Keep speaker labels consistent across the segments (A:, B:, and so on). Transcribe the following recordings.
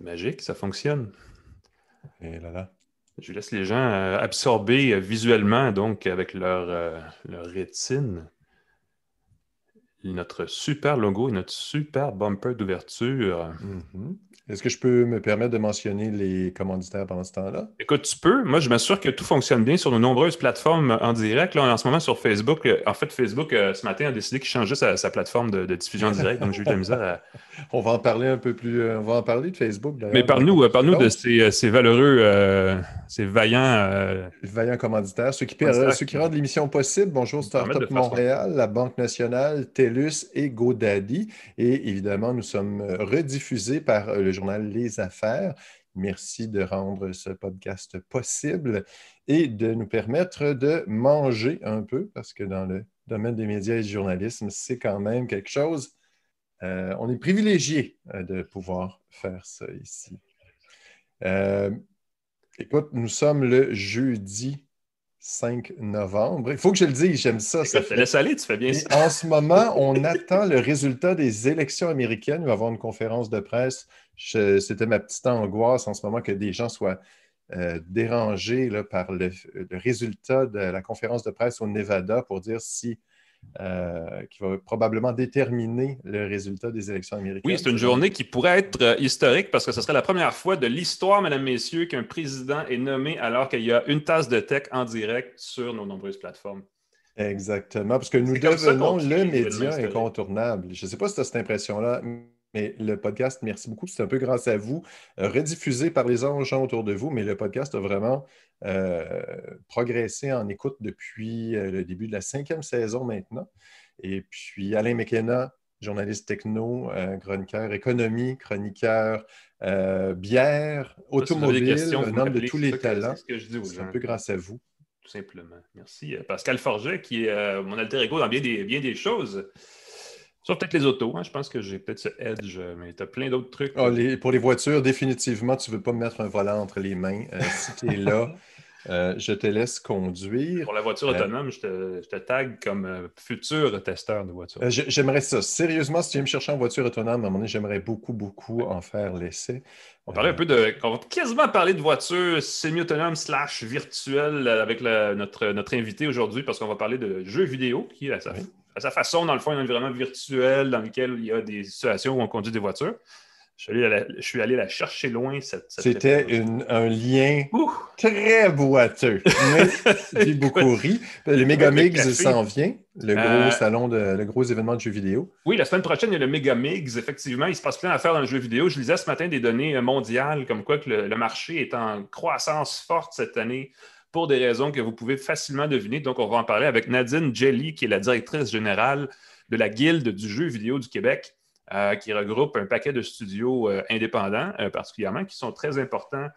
A: C'est magique, ça fonctionne.
B: Et là là.
A: Je laisse les gens euh, absorber euh, visuellement, donc avec leur, euh, leur rétine, notre super logo et notre super bumper d'ouverture.
B: Mhm. Est-ce que je peux me permettre de mentionner les commanditaires pendant ce temps-là?
A: Écoute, tu peux. Moi, je m'assure que tout fonctionne bien sur nos nombreuses plateformes en direct. Là, en ce moment, sur Facebook, euh, en fait, Facebook, euh, ce matin, a décidé qu'il changeait sa, sa plateforme de, de diffusion en direct. Donc, j'ai eu de la misère à.
B: On va en parler un peu plus. euh, on va en parler de Facebook.
A: Mais parle-nous parle de
B: Donc,
A: ces, ces valeureux, euh, ces vaillants. euh,
B: vaillants commanditaires, ceux qui,
A: Commanditaires
B: ceux qui rendent l'émission possible. Bonjour
A: de
B: Startup. Montréal, la Banque nationale, Et GoDaddy. Et évidemment, nous sommes euh, rediffusés par euh, le journal Les Affaires. Merci de rendre ce podcast possible et de nous permettre de manger un peu, parce que dans le domaine des médias et du journalisme, c'est quand même quelque chose. euh, on est privilégié de pouvoir faire ça ici. Écoute, nous sommes le jeudi 5 novembre. Il faut que je le dise, j'aime ça. ça fait-
A: laisse aller, tu fais bien ça.
B: en ce moment, on attend le résultat des élections américaines. Il va y avoir une conférence de presse. Je- C'était ma petite angoisse en ce moment que des gens soient euh, dérangés là, par le, le résultat de la conférence de presse au Nevada pour dire si euh, qui va probablement déterminer le résultat des élections américaines.
A: Oui, c'est une journée qui pourrait être euh, historique parce que ce serait la première fois de l'histoire, mesdames, messieurs, qu'un président est nommé alors qu'il y a une tasse de tech en direct sur nos nombreuses plateformes.
B: Exactement, parce que nous devenons le média incontournable. Je ne sais pas si tu as cette impression-là, mais le podcast, merci beaucoup. C'est un peu grâce à vous, euh, rediffusé par les gens autour de vous, mais le podcast a vraiment euh, progressé en écoute depuis euh, le début de la cinquième saison maintenant. Et puis Alain McKenna, journaliste techno, euh, chroniqueur économie, chroniqueur euh, bière, automobile, un homme de tous les talents.
A: C'est ce
B: un peu grâce à vous.
A: tout simplement. Merci. Pascal Forget, qui est mon alter ego dans bien des, bien des choses. Sauf peut-être les autos. hein. Je pense que j'ai peut-être ce edge, euh, mais tu as plein d'autres trucs.
B: Ah, les- pour les voitures, définitivement, tu ne veux pas me mettre un volant entre les mains. Euh, si tu es là, euh, je te laisse conduire.
A: Pour la voiture
B: Euh,
A: autonome, je te, je te tag comme futur testeur de voiture.
B: J'ai- J'aimerais ça. Sérieusement, si tu viens me chercher en voiture autonome, à un moment donné, j'aimerais beaucoup, beaucoup en faire l'essai.
A: On parlait un peu de. On va quasiment parler de voitures semi-autonomes slash virtuelles avec la- notre, notre invité aujourd'hui parce qu'on va parler de jeux vidéo qui, à sa,
B: Oui.
A: À sa façon, dans le fond, un environnement virtuel dans lequel il y a des situations où on conduit des voitures. Je suis allé la, je suis allé la chercher loin. Cette, cette
B: C'était un lien
A: Ouh!
B: très boiteux. Mais j'ai beaucoup ri. Le Megamix s'en vient, le gros
A: Euh,
B: salon, de, le gros événement de jeux vidéo.
A: Oui, la semaine prochaine, il y a le Megamix. Effectivement, il se passe plein d'affaires dans le jeu vidéo. Je lisais ce matin des données mondiales, comme quoi que le, le marché est en croissance forte cette année pour des raisons que vous pouvez facilement deviner. Donc, on va en parler avec Nadine Jelly, qui est la directrice générale de la Guilde du jeu vidéo du Québec, euh, qui regroupe un paquet de studios euh, indépendants, euh, particulièrement, qui sont très importants.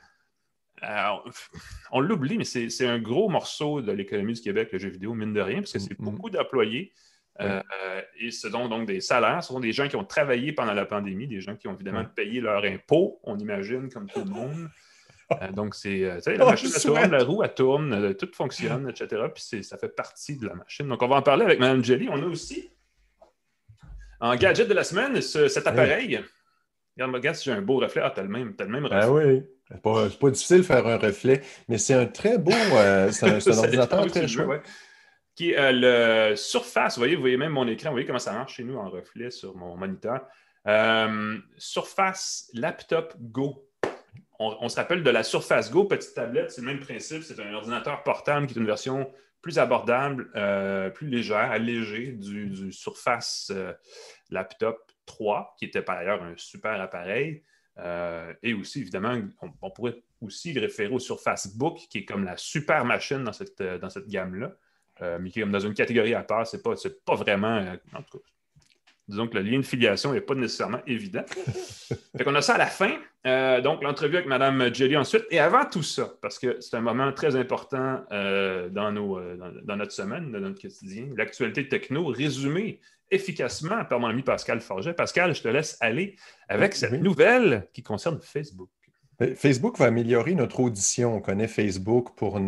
A: On l'oublie, mais c'est un gros morceau de l'économie du Québec, le jeu vidéo, mine de rien, parce que c'est
B: Mhm.
A: beaucoup d'employés. Et ce sont donc des salaires. Ce sont des gens qui ont travaillé pendant la pandémie, des gens qui ont évidemment
B: Ouais.
A: payé leurs impôts, on imagine, comme tout le monde. Euh, donc, c'est, euh, sais,
B: Oh,
A: la machine tourne, la roue, elle tourne, euh, tout fonctionne, etc. Puis ça fait partie de la machine. Donc, on va en parler avec Mme Jelly. On a aussi, en gadget de la semaine, ce- cet appareil. Regarde, regarde si j'ai un beau reflet. Ah, t'as le même, t'as le même reflet.
B: Ah oui, c'est pas, difficile de faire un reflet, mais c'est un très beau, euh, c'est un, un ordinateur très chouette.
A: ouais. Qui est euh, le Surface. Vous voyez, vous voyez même mon écran. Vous voyez comment ça marche chez nous en reflet sur mon moniteur. Euh, Surface Laptop Go. On, se rappelle de la Surface Go, petite tablette, c'est le même principe. C'est un ordinateur portable qui est une version plus abordable, euh, plus légère, allégée du, Surface euh, Laptop 3, qui était par ailleurs un super appareil. Euh, et aussi, évidemment, on, pourrait aussi le référer au Surface Book, qui est comme la super machine dans cette, gamme-là, mais qui est comme dans une catégorie à part. C'est pas, pas vraiment. en tout cas, disons que le lien de filiation n'est pas nécessairement évident. fait qu'on a ça à la fin. Euh, donc, l'entrevue avec Mme Jelly ensuite. Et avant tout ça, parce que c'est un moment très important euh, dans, nos, euh, dans, dans notre semaine, dans notre quotidien, l'actualité techno résumée efficacement par mon ami Pascal Forget. Pascal, je te laisse aller avec
B: Oui,
A: cette
B: oui.
A: nouvelle qui concerne Facebook.
B: Euh, Facebook va améliorer notre audition. On connaît Facebook pour,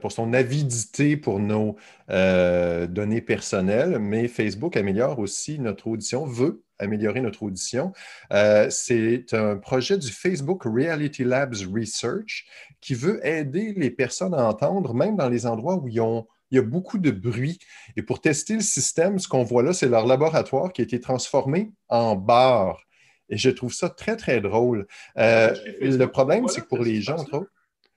B: pour son avidité pour nos euh, données personnelles, mais Facebook améliore aussi notre audition, veut améliorer notre audition. Euh, c'est un projet du Facebook Reality Labs Research qui veut aider les personnes à entendre, même dans les endroits où il y a beaucoup de bruit. Et pour tester le système, ce qu'on voit là, c'est leur laboratoire qui a été transformé en bar. Et je trouve ça très, très drôle. Euh, le problème, c'est que pour les gens, entre autres,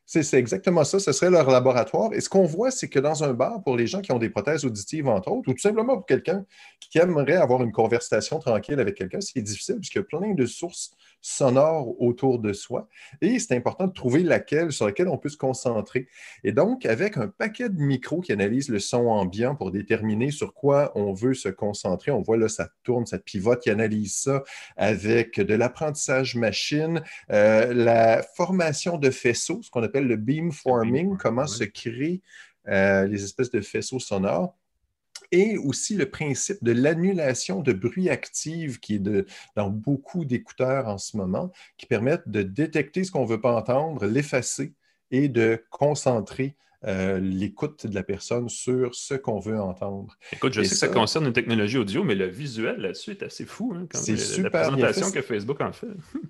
B: c'est exactement ça. Ce serait leur laboratoire. Et ce qu'on voit, c'est que dans un bar, pour les gens qui ont des prothèses auditives, entre autres, ou tout simplement pour quelqu'un qui aimerait avoir une conversation tranquille avec quelqu'un, c'est difficile puisqu'il y a plein de sources sonore autour de soi. Et c'est important de trouver laquelle, sur laquelle on peut se concentrer. Et donc, avec un paquet de micros qui analysent le son ambiant pour déterminer sur quoi on veut se concentrer, on voit là, ça tourne, ça pivote, qui analyse ça avec de l'apprentissage machine, euh, la formation de faisceaux, ce qu'on appelle le beamforming, comment se créent euh, les espèces de faisceaux sonores et aussi le principe de l'annulation de bruit active qui est dans beaucoup d'écouteurs en ce moment, qui permettent de détecter ce qu'on ne veut pas entendre, l'effacer et de concentrer euh, l'écoute de la personne sur ce qu'on veut entendre.
A: Écoute, je sais que ça concerne une technologie audio, mais le visuel là-dessus est assez fou. Hein,
B: c'est super
A: la présentation que Facebook en fait.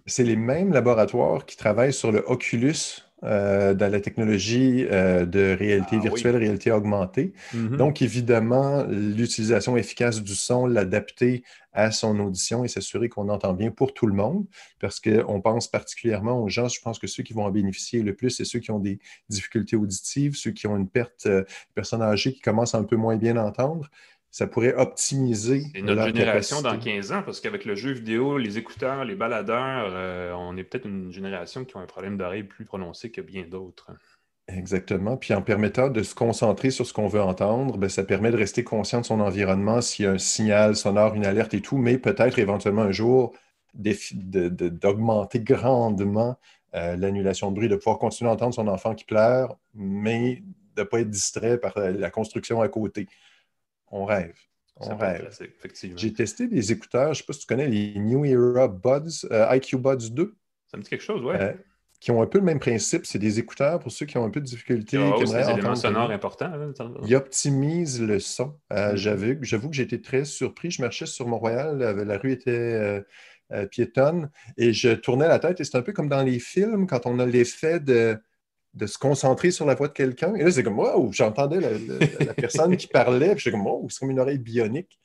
B: c'est les mêmes laboratoires qui travaillent sur le Oculus euh, dans la technologie euh, de réalité ah virtuelle, réalité augmentée. Mm-hmm. Donc, évidemment, l'utilisation efficace du son, l'adapter à son audition et s'assurer qu'on entend bien pour tout le monde, parce qu'on pense particulièrement aux gens, je pense que ceux qui vont en bénéficier le plus, c'est ceux qui ont des difficultés auditives, ceux qui ont une perte, euh, personnes âgées qui commencent un peu moins bien à entendre ça pourrait optimiser.
A: C'est notre génération dans 15 ans, parce qu'avec le jeu vidéo, les écouteurs, les baladeurs, euh, on est peut-être une génération qui a un problème d'oreille plus prononcé que bien d'autres.
B: Exactement. Puis en permettant de se concentrer sur ce qu'on veut entendre, bien, ça permet de rester conscient de son environnement s'il y a un signal sonore, une alerte et tout, mais peut-être éventuellement un jour d'augmenter grandement euh, l'annulation de bruit, de pouvoir continuer à entendre son enfant qui pleure, mais de ne pas être distrait par la construction à côté on rêve. On rêve. J'ai testé des écouteurs, je ne sais pas si tu connais les New Era Buds, euh, IQ Buds 2.
A: Ça me dit quelque chose, oui. Euh,
B: qui ont un peu le même principe. C'est des écouteurs pour ceux qui ont un peu de difficulté.
A: Ah, qui des éléments sonores importants.
B: Ils optimisent le son. Euh, mm-hmm. J'avoue que j'ai été très surpris. Je marchais sur Mont-Royal, la, rue était piétonne et je tournais la tête et c'est un peu comme dans les films quand on a l'effet de de se concentrer sur la voix de quelqu'un. Et là, c'est comme, wow, j'entendais la, personne qui parlait, puis j'étais comme, wow, c'est comme une oreille bionique.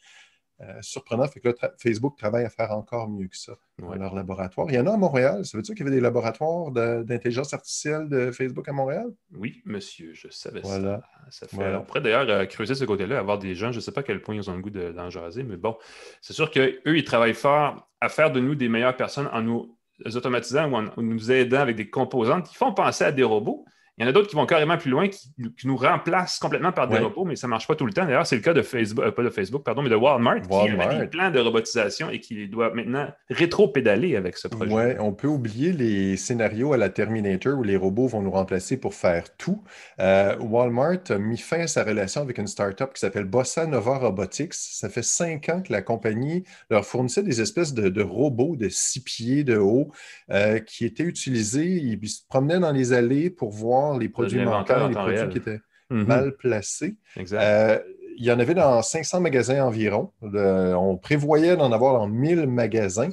B: Euh, surprenant. Fait que là, Facebook travaille à faire encore mieux que ça dans leur laboratoire. Il y en a à Montréal. Ça veut dire qu'il y avait des laboratoires d'intelligence artificielle de Facebook à Montréal?
A: Oui, monsieur, je savais ça. ça fait... On pourrait d'ailleurs euh, creuser ce côté-là, avoir des gens, je ne sais pas à quel point ils ont le goût d'en jaser, mais bon, c'est sûr qu'eux, ils travaillent fort à faire de nous des meilleures personnes en nous automatisant ou en, nous aidant avec des composantes qui font penser à des robots. Il y en a d'autres qui vont carrément plus loin, qui, nous remplacent complètement par des robots, mais ça ne marche pas tout le temps. D'ailleurs, c'est le cas de Facebook, euh, pas de Facebook, pardon, mais de Walmart, qui a des plans de robotisation et qui doit maintenant rétro-pédaler avec ce projet.
B: Oui, on peut oublier les scénarios à la Terminator où les robots vont nous remplacer pour faire tout. Euh, Walmart a mis fin à sa relation avec une startup qui s'appelle Bossa Nova Robotics. Ça fait cinq ans que la compagnie leur fournissait des espèces de, robots de six pieds de haut euh, qui étaient utilisés. Ils se promenaient dans les allées pour voir les produits manquants, les produits qui étaient mhm. mal placés. Euh, il y en avait dans 500 magasins environ. on prévoyait d'en avoir dans 1000 magasins.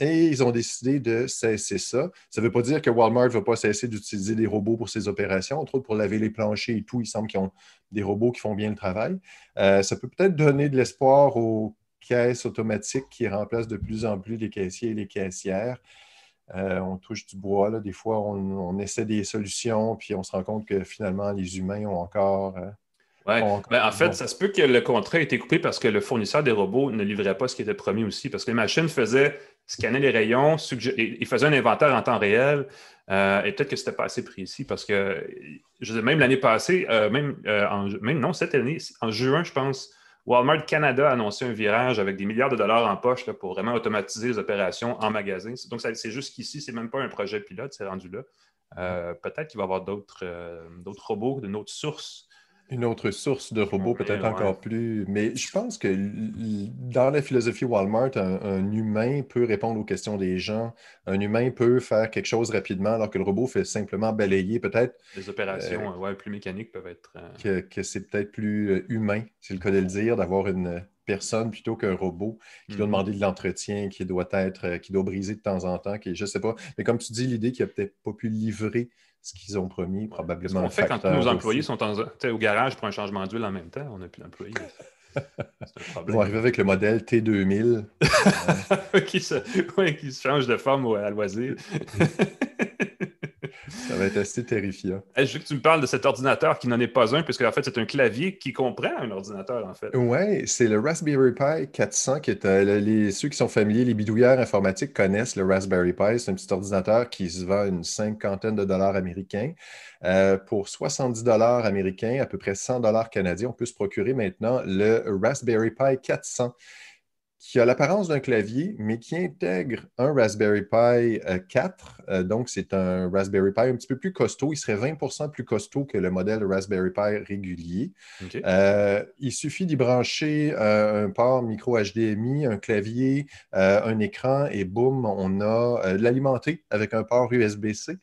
B: Et ils ont décidé de cesser ça. Ça ne veut pas dire que Walmart ne va pas cesser d'utiliser des robots pour ses opérations, entre autres pour laver les planchers et tout. Il semble qu'ils ont des robots qui font bien le travail. Euh, ça peut peut-être donner de l'espoir aux caisses automatiques qui remplacent de plus en plus les caissiers et les caissières. Euh, on touche du bois. Là. Des fois, on, essaie des solutions, puis on se rend compte que finalement, les humains ont encore. Euh,
A: ben, en fait, ça se peut que le contrat ait été coupé parce que le fournisseur des robots ne livrait pas ce qui était promis aussi, parce que les machines faisaient scanner les rayons, ils faisaient un inventaire en temps réel, euh, et peut-être que ce n'était pas assez précis parce que, je même l'année passée, même, même non, cette année, en juin, je pense, Walmart Canada a annoncé un virage avec des milliards de dollars en poche pour vraiment automatiser les opérations en magasin. Donc, c'est juste qu'ici, ce n'est même pas un projet pilote, c'est rendu là. Euh, peut-être qu'il va y avoir d'autres euh, robots, de notre source
B: une autre source de robots, peut-être encore plus. Mais je pense que dans la philosophie Walmart, un, humain peut répondre aux questions des gens. Un humain peut faire quelque chose rapidement, alors que le robot fait simplement balayer peut-être.
A: Les opérations euh, plus mécaniques peuvent être.
B: Euh, que, c'est peut-être plus euh, humain, c'est le cas de le dire, d'avoir une, personne plutôt qu'un robot qui doit mhm. demander de l'entretien, qui doit être, euh, qui doit briser de temps en temps, qui, je ne sais pas. Mais comme tu dis, l'idée qu'ils n'ont peut-être pas pu livrer ce qu'ils ont promis, probablement.
A: Ce qu'on fait quand tous nos employés sont au garage pour un changement d'huile en même temps, on n'a plus d'employés.
B: Ils vont arriver avec le modèle T2000.
A: qui, se... qui se change de forme à loisir.
B: Ça va être assez terrifiant.
A: je veux que tu me parles de cet ordinateur qui n'en est pas un, puisque en fait, c'est un clavier qui comprend un ordinateur, en fait.
B: Oui, c'est le Raspberry Pi 400 qui est. Euh, les, ceux qui sont familiers, les bidouilleurs informatiques connaissent le Raspberry Pi. C'est un petit ordinateur qui se vend une cinquantaine de dollars américains. Euh, pour 70 dollars américains, à peu près 100 dollars canadiens, on peut se procurer maintenant le Raspberry Pi 400 qui a l'apparence d'un clavier, mais qui intègre un Raspberry Pi 4. Euh, euh, donc, c'est un Raspberry Pi un petit peu plus costaud. Il serait 20% plus costaud que le modèle Raspberry Pi régulier. Euh, il suffit d'y brancher un port micro HDMI, un clavier, un écran, et boum, on a l'alimenter avec un port USB-C.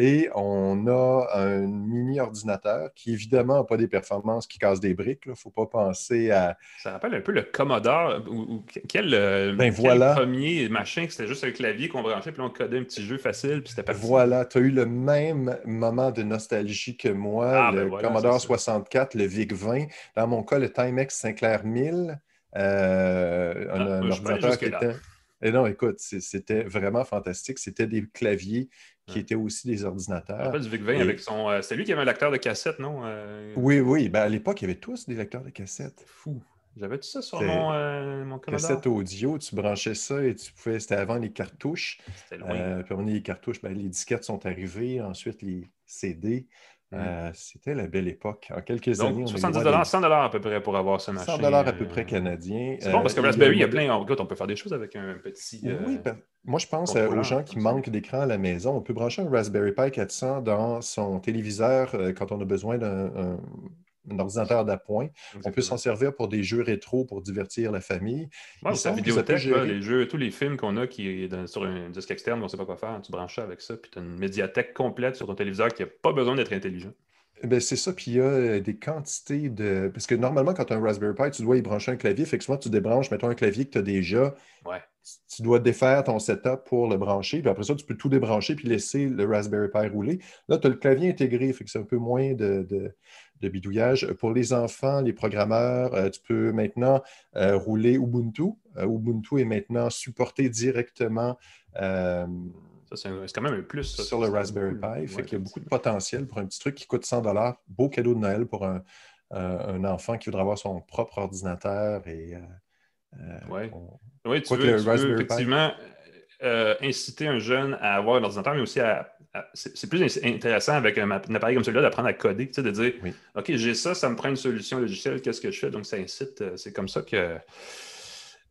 B: Et on a un mini ordinateur qui, évidemment, n'a pas des performances qui cassent des briques. Il ne faut pas penser à.
A: Ça rappelle un peu le Commodore. Ou, quel, euh,
B: ben, voilà.
A: premier machin que c'était juste un clavier qu'on branchait, puis on codait un petit jeu facile, puis c'était
B: parti. Voilà, tu as eu le même moment de nostalgie que moi. Ah, le ben Commodore 64, le VIC-20. Dans mon cas, le Timex Sinclair 1000. Euh, un, ah, ordinateur qui était. Et non, écoute, c'était vraiment fantastique. C'était des claviers qui étaient aussi des ordinateurs.
A: En du VIC-20 avec son. Euh, c'est lui qui avait un lecteur de cassette, non? Euh?
B: Oui, oui. Ben, à l'époque, il y avait tous des lecteurs de cassette.
A: Fou. J'avais tout ça sur mon, euh, mon
B: Cassette audio, tu branchais ça et tu pouvais. C'était avant les cartouches. C'était loin. Euh, puis on les cartouches, ben, les disquettes sont arrivées, ensuite les CD. Mm. c'était la belle époque. En quelques Donc, années.
A: 70 dollars, 100 dollars à peu près pour avoir ce machin.
B: 100 dollars à peu près canadien.
A: C'est bon parce que Raspberry, il y a plein. on peut faire des choses avec un petit.
B: Oui, moi, je pense aux gens qui manquent d'écran à la maison. On peut brancher un Raspberry Pi 400 dans son téléviseur euh, quand on a besoin d'un ordinateur d'appoint. On peut s'en servir pour des jeux rétro pour divertir la famille.
A: Ouais, la vidéothèque, les jeux, tous les films qu'on a qui est sur un disque externe, on ne sait pas quoi faire, tu branches ça avec ça, puis tu as une médiathèque complète sur ton téléviseur qui n'a pas besoin d'être intelligent.
B: Ben, c'est ça, puis il y a euh, des quantités de. Parce que normalement, quand tu as un Raspberry Pi, tu dois y brancher un clavier. Fait que souvent, tu débranches, mettons un clavier que tu as déjà.
A: Ouais.
B: Tu dois défaire ton setup pour le brancher. Puis après ça, tu peux tout débrancher puis laisser le Raspberry Pi rouler. Là, tu as le clavier intégré, fait que c'est un peu moins de, de, bidouillage. Pour les enfants, les programmeurs, euh, tu peux maintenant euh, rouler Ubuntu. Ubuntu est maintenant supporté directement.
A: C'est quand même un plus.
B: sur le Raspberry Pi. Fait qu'il y a beaucoup de potentiel pour un petit truc qui coûte 100 Beau cadeau de Noël pour un, un, enfant qui voudra avoir son propre ordinateur. Et, euh,
A: euh, oui, tu veux, effectivement euh, inciter un jeune à avoir un ordinateur, mais aussi à. c'est plus intéressant avec un, appareil comme celui-là d'apprendre à coder, de dire OK, j'ai ça, ça me prend une solution logicielle, qu'est-ce que je fais? Donc, ça incite. C'est comme ça que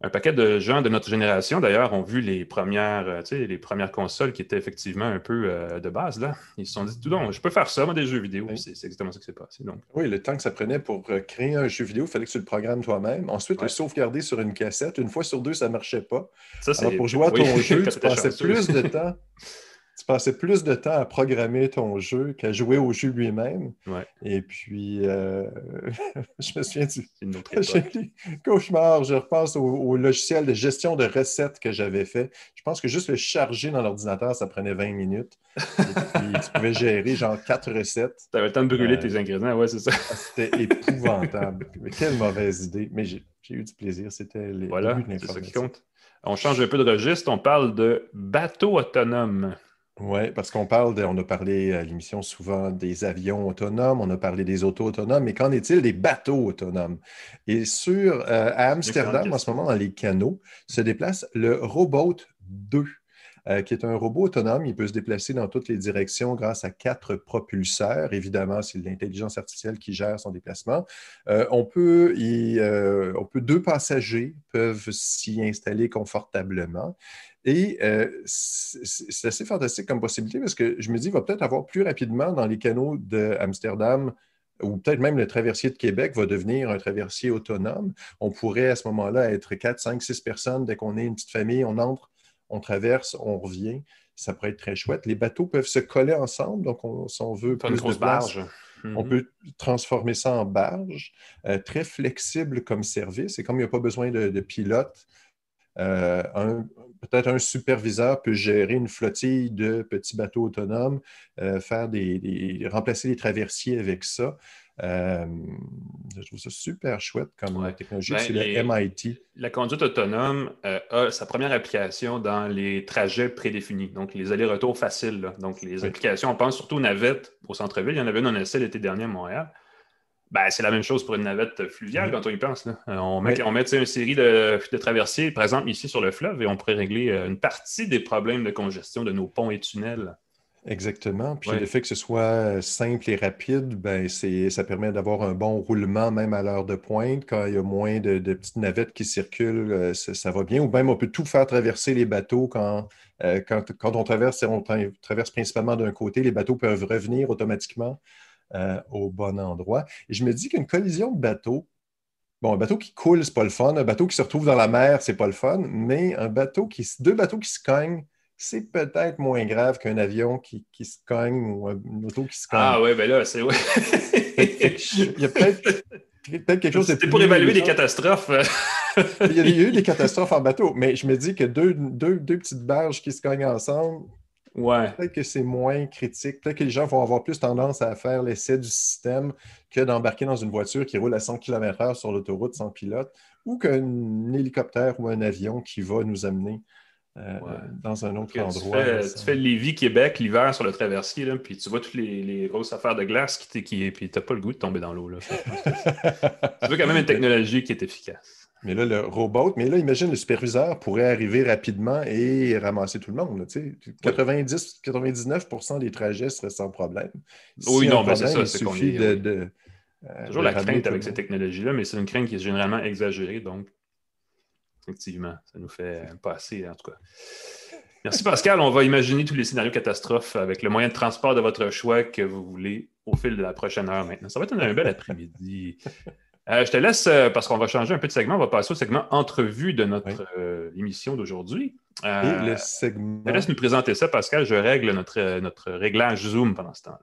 A: un paquet de gens de notre génération, d'ailleurs, ont vu les premières, euh, les premières consoles qui étaient effectivement un peu euh, de base. Là. Ils se sont dit, tout donc, je peux faire ça, moi, des jeux vidéo. C'est exactement ça qui s'est passé. Donc.
B: Oui, le temps que ça prenait pour euh, créer un jeu vidéo, il fallait que tu le programmes toi-même. Ensuite, le sauvegarder sur une cassette. Une fois sur deux, ça ne marchait pas. Ça, Alors, pour jouer à ton jeu, tu passais plus de temps tu passais plus de temps à programmer ton jeu qu'à jouer au jeu lui-même. Et puis, euh, je me souviens du cauchemar. Je repense au, logiciel de gestion de recettes que j'avais fait. Je pense que juste le charger dans l'ordinateur, ça prenait 20 minutes. Et puis, tu pouvais gérer genre quatre recettes.
A: Tu avais le temps de brûler euh, tes ingrédients, ouais, c'est ça.
B: C'était épouvantable. Mais quelle mauvaise idée. Mais j'ai eu du plaisir. C'était les.
A: Voilà, c'est ça qui compte. On change un peu de registre. On parle de bateau autonome.
B: Oui, parce qu'on parle, de, on a parlé à l'émission souvent des avions autonomes, on a parlé des autos autonomes, mais qu'en est-il des bateaux autonomes? Et sur, euh, à Amsterdam, en ce moment, dans les canaux, se déplace le Robot 2. Euh, qui est un robot autonome. Il peut se déplacer dans toutes les directions grâce à quatre propulseurs. Évidemment, c'est l'intelligence artificielle qui gère son déplacement. Euh, on, peut on peut deux passagers peuvent s'y installer confortablement. Et euh, c'est assez fantastique comme possibilité parce que je me dis, il va peut-être avoir plus rapidement dans les canaux d'Amsterdam ou peut-être même le traversier de Québec va devenir un traversier autonome. On pourrait à ce moment-là être 4, 5, 6 personnes. Dès qu'on est une petite famille, on entre, on traverse, on revient. Ça pourrait être très chouette. Les bateaux peuvent se coller ensemble, donc on, si on veut plus de place, On
A: Mhm.
B: peut transformer ça en barge, euh, très flexible comme service. Et comme il n'y a pas besoin de, de pilote, un- peut-être un superviseur peut gérer une flottille de petits bateaux autonomes, euh, faire des, des- remplacer les traversiers avec ça. Euh, je trouve ça super chouette comme
A: Ouais.
B: technologie.
A: Ben,
B: C'est le MIT.
A: La conduite autonome euh, a sa première application dans les trajets prédéfinis, donc les allers-retours faciles. là. Donc, les applications, on pense surtout aux navettes au centre-ville. Il y en avait une en essai l'été dernier à Montréal. Ben, c'est la même chose pour une navette fluviale
B: Mhm.
A: quand on y pense. là. Euh, on met,
B: Oui.
A: on met une série de, de traversiers, par exemple, ici sur le fleuve, et on pourrait régler euh, une partie des problèmes de congestion de nos ponts et tunnels.
B: Exactement. Puis le fait que ce soit simple et rapide, ben ça permet d'avoir un bon roulement même à l'heure de pointe. Quand il y a moins de, de petites navettes qui circulent, euh, ça, ça va bien. Ou même on peut tout faire traverser les bateaux quand, euh, quand, quand on traverse, on tra- traverse principalement d'un côté, les bateaux peuvent revenir automatiquement euh, au bon endroit. Et je me dis qu'une collision de bateaux, bon, un bateau qui coule, c'est pas le fun. Un bateau qui se retrouve dans la mer, c'est pas le fun. Mais un bateau qui, deux bateaux qui se cognent, c'est peut-être moins grave qu'un avion qui, qui se cogne ou un- une auto qui se cogne.
A: Ah ouais, ben là, c'est... Ouais.
B: Il y a peut-être peut-être quelque chose de
A: C'était pour
B: plus
A: évaluer
B: léger.
A: catastrophes.
B: Il y a eu des catastrophes en bateau, mais je me dis que deux, deux, deux petites barges qui se cognent ensemble,
A: ouais.
B: peut-être que c'est moins critique. Peut-être que les gens vont avoir plus tendance à faire l'essai du système que d'embarquer dans une voiture qui roule à 100 km/h sur l'autoroute sans pilote ou qu'un hélicoptère ou un avion qui va nous amener euh,
A: Ouais.
B: dans un autre
A: Tu
B: endroit.
A: fais, tu
B: ça-
A: fais Lévis-Québec l'hiver sur le traversier, là, puis tu vois toutes les, les grosses affaires de glace, qui, puis tu n'as pas le goût de tomber dans l'eau. Tu veux quand même une technologie qui est efficace.
B: Mais là, le robot, mais là, imagine, le superviseur pourrait arriver rapidement et ramasser tout le monde. tu sais. 90-99% des trajets seraient sans problème.
A: Oui, non, ben, c'est ça,
B: il suffit
A: est-
B: de,
A: oui.
B: de, euh,
A: Toujours la crainte avec ces technologies-là, mais c'est une crainte qui est généralement exagérée, donc effectivement, ça nous fait passer, en tout cas. Merci Pascal. On va imaginer tous les scénarios catastrophes avec le moyen de transport de votre choix que vous voulez au fil de la prochaine heure maintenant. Ça va être un bel après-midi. Euh, je te laisse, euh, parce qu'on va changer un peu de segment, on va passer au segment entrevue de notre
B: Oui.
A: euh, émission d'aujourd'hui.
B: Et le
A: je
B: segment.
A: te laisse nous présenter ça, Pascal. Je règle notre, notre réglage Zoom pendant ce temps-là.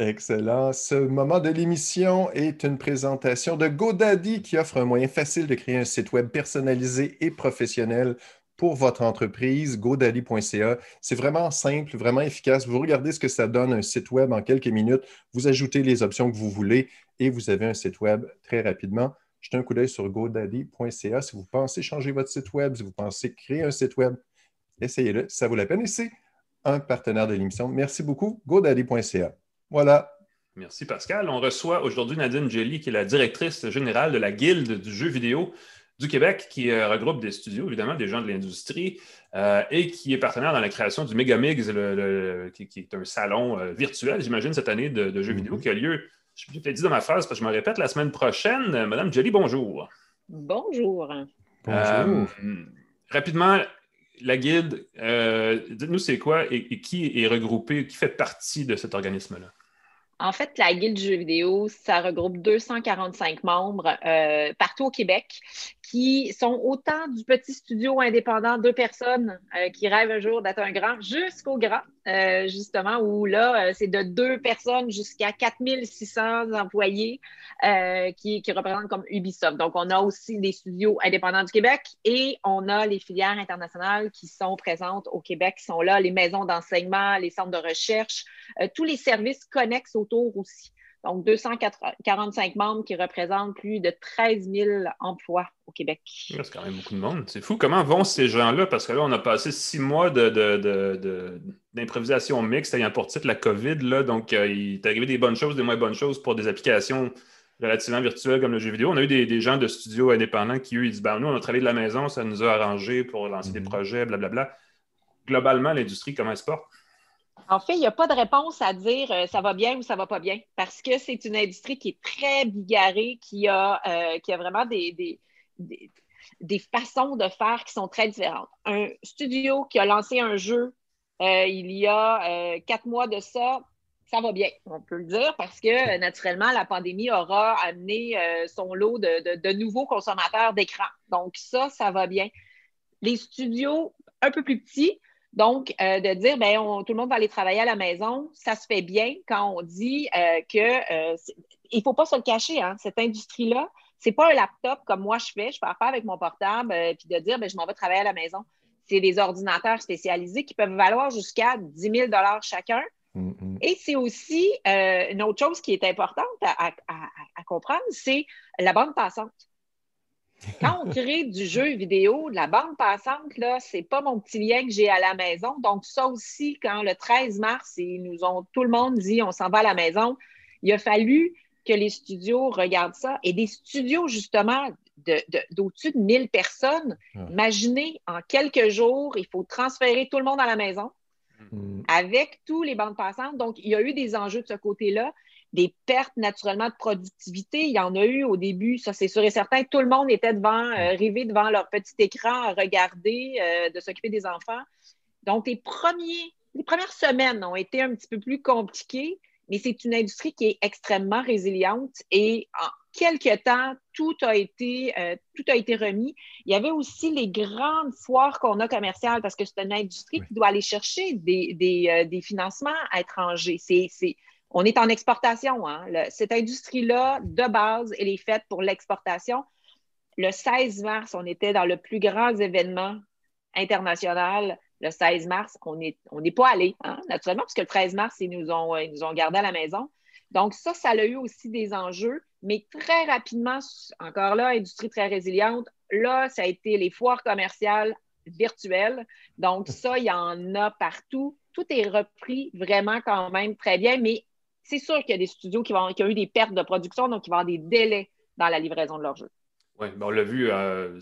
B: Excellent. Ce moment de l'émission est une présentation de GoDaddy qui offre un moyen facile de créer un site web personnalisé et professionnel pour votre entreprise, godaddy.ca. C'est vraiment simple, vraiment efficace. Vous regardez ce que ça donne un site web en quelques minutes, vous ajoutez les options que vous voulez et vous avez un site web très rapidement. Jetez un coup d'œil sur godaddy.ca si vous pensez changer votre site web, si vous pensez créer un site web, essayez-le, ça vaut la peine et c'est un partenaire de l'émission. Merci beaucoup, godaddy.ca. Voilà.
A: Merci Pascal. On reçoit aujourd'hui Nadine Jelly, qui est la directrice générale de la Guilde du jeu vidéo du Québec, qui euh, regroupe des studios, évidemment, des gens de l'industrie, euh, et qui est partenaire dans la création du Megamix, le, le- qui, qui est un salon euh, virtuel, j'imagine, cette année de, de jeux
B: Mhm.
A: vidéo qui a lieu, je l'ai peut-être dit dans ma phrase, parce que je me répète, la semaine prochaine. Madame Jelly, bonjour.
C: Bonjour.
B: Bonjour.
A: Rapidement, la Guilde, euh, dites-nous c'est quoi et, et qui est regroupé, qui fait partie de cet organisme-là?
C: En fait, la Guilde du jeu vidéo, ça regroupe 245 membres euh, partout au Québec qui sont autant du petit studio indépendant, deux personnes euh, qui rêvent un jour d'être un grand, jusqu'au grand, euh, justement, où là, euh, c'est de deux personnes jusqu'à 4600 employés qui, qui représentent comme Ubisoft. Donc, on a aussi des studios indépendants du Québec et on a les filières internationales qui sont présentes au Québec, qui sont là, les maisons d'enseignement, les centres de recherche, tous les services connexes autour aussi. Donc, 245 membres qui représentent plus de 13 000 emplois au Québec.
A: C'est quand même beaucoup de monde. C'est fou. Comment vont ces gens-là? Parce que là, on a passé six mois de, de- de- de- d'improvisation mixte ayant pour titre la COVID. Là, donc, euh, il est arrivé des bonnes choses, des moins bonnes choses pour des applications relativement virtuelles comme le jeu vidéo. On a eu des, des gens de studios indépendants qui, eux, ils disent ben, nous, on a travaillé de la maison, ça nous a arrangé pour lancer des
B: Mhm.
A: projets, blablabla. Globalement, l'industrie, comment elle se porte?
C: En fait, il n'y a pas de réponse à dire euh, ça va bien ou ça va pas bien parce que c'est une industrie qui est très bigarrée, qui a, euh, vraiment des, façons de faire qui sont très différentes. Un studio qui a lancé un jeu euh, il y a quatre mois de ça, ça va bien, on peut le dire, parce que naturellement, la pandémie aura amené son lot de- de nouveaux consommateurs d'écran. Donc, ça, ça va bien. Les studios un peu plus petits, Donc, euh, de dire, ben, tout le monde va aller travailler à la maison, ça se fait bien quand on dit euh, que euh, il ne faut pas se le cacher, hein, cette industrie-là, c'est pas un laptop comme moi je fais, je peux faire avec mon portable, puis de dire, ben, je m'en vais travailler à la maison. C'est des ordinateurs spécialisés qui peuvent valoir jusqu'à 10 000 chacun. Mm-hmm. Et c'est aussi une autre chose qui est importante à comprendre, c'est la bande passante. Quand on crée du jeu vidéo, de la bande passante, là, c'est pas mon petit lien que j'ai à la maison. Donc, ça aussi, quand le 13 mars, ils nous ont tout le monde dit on s'en va à la maison, il a fallu que les studios regardent ça. Et des studios, justement, d'au-dessus de, 1000 personnes, imaginez, en quelques jours, il faut transférer tout le monde à la maison mm. avec tous les bandes passantes. Donc, il y a eu des enjeux de ce côté-là des pertes naturellement de productivité. Il y en a eu au début, ça c'est sûr et certain. Tout le monde était devant, euh, rivé devant leur petit écran à regarder, euh, de s'occuper des enfants. Donc, les, premiers, les premières semaines ont été un petit peu plus compliquées, mais c'est une industrie qui est extrêmement résiliente et en quelques temps, tout a été, euh, tout a été remis. Il y avait aussi les grandes foires qu'on a commerciales parce que c'est une industrie qui doit aller chercher des, des, des financements étrangers. C'est on est en exportation. Hein. cette industrie-là, de base, elle est faite pour l'exportation. Le 16 mars, on était dans le plus grand événement international. Le 16 mars, on n'est on pas allé, hein, naturellement, parce que le 13 mars, ils nous, ont, ils nous ont gardé à la maison. Donc, ça, ça a eu aussi des enjeux, mais très rapidement, encore là, industrie très résiliente. Là, ça a été les foires commerciales virtuelles. Donc, ça, il y en a partout. Tout est repris vraiment quand même très bien, mais c'est sûr qu'il y a des studios qui, vont, ont eu des pertes de production, donc il va y avoir des délais dans la livraison de leur jeu.
A: Oui, ben on l'a vu, euh,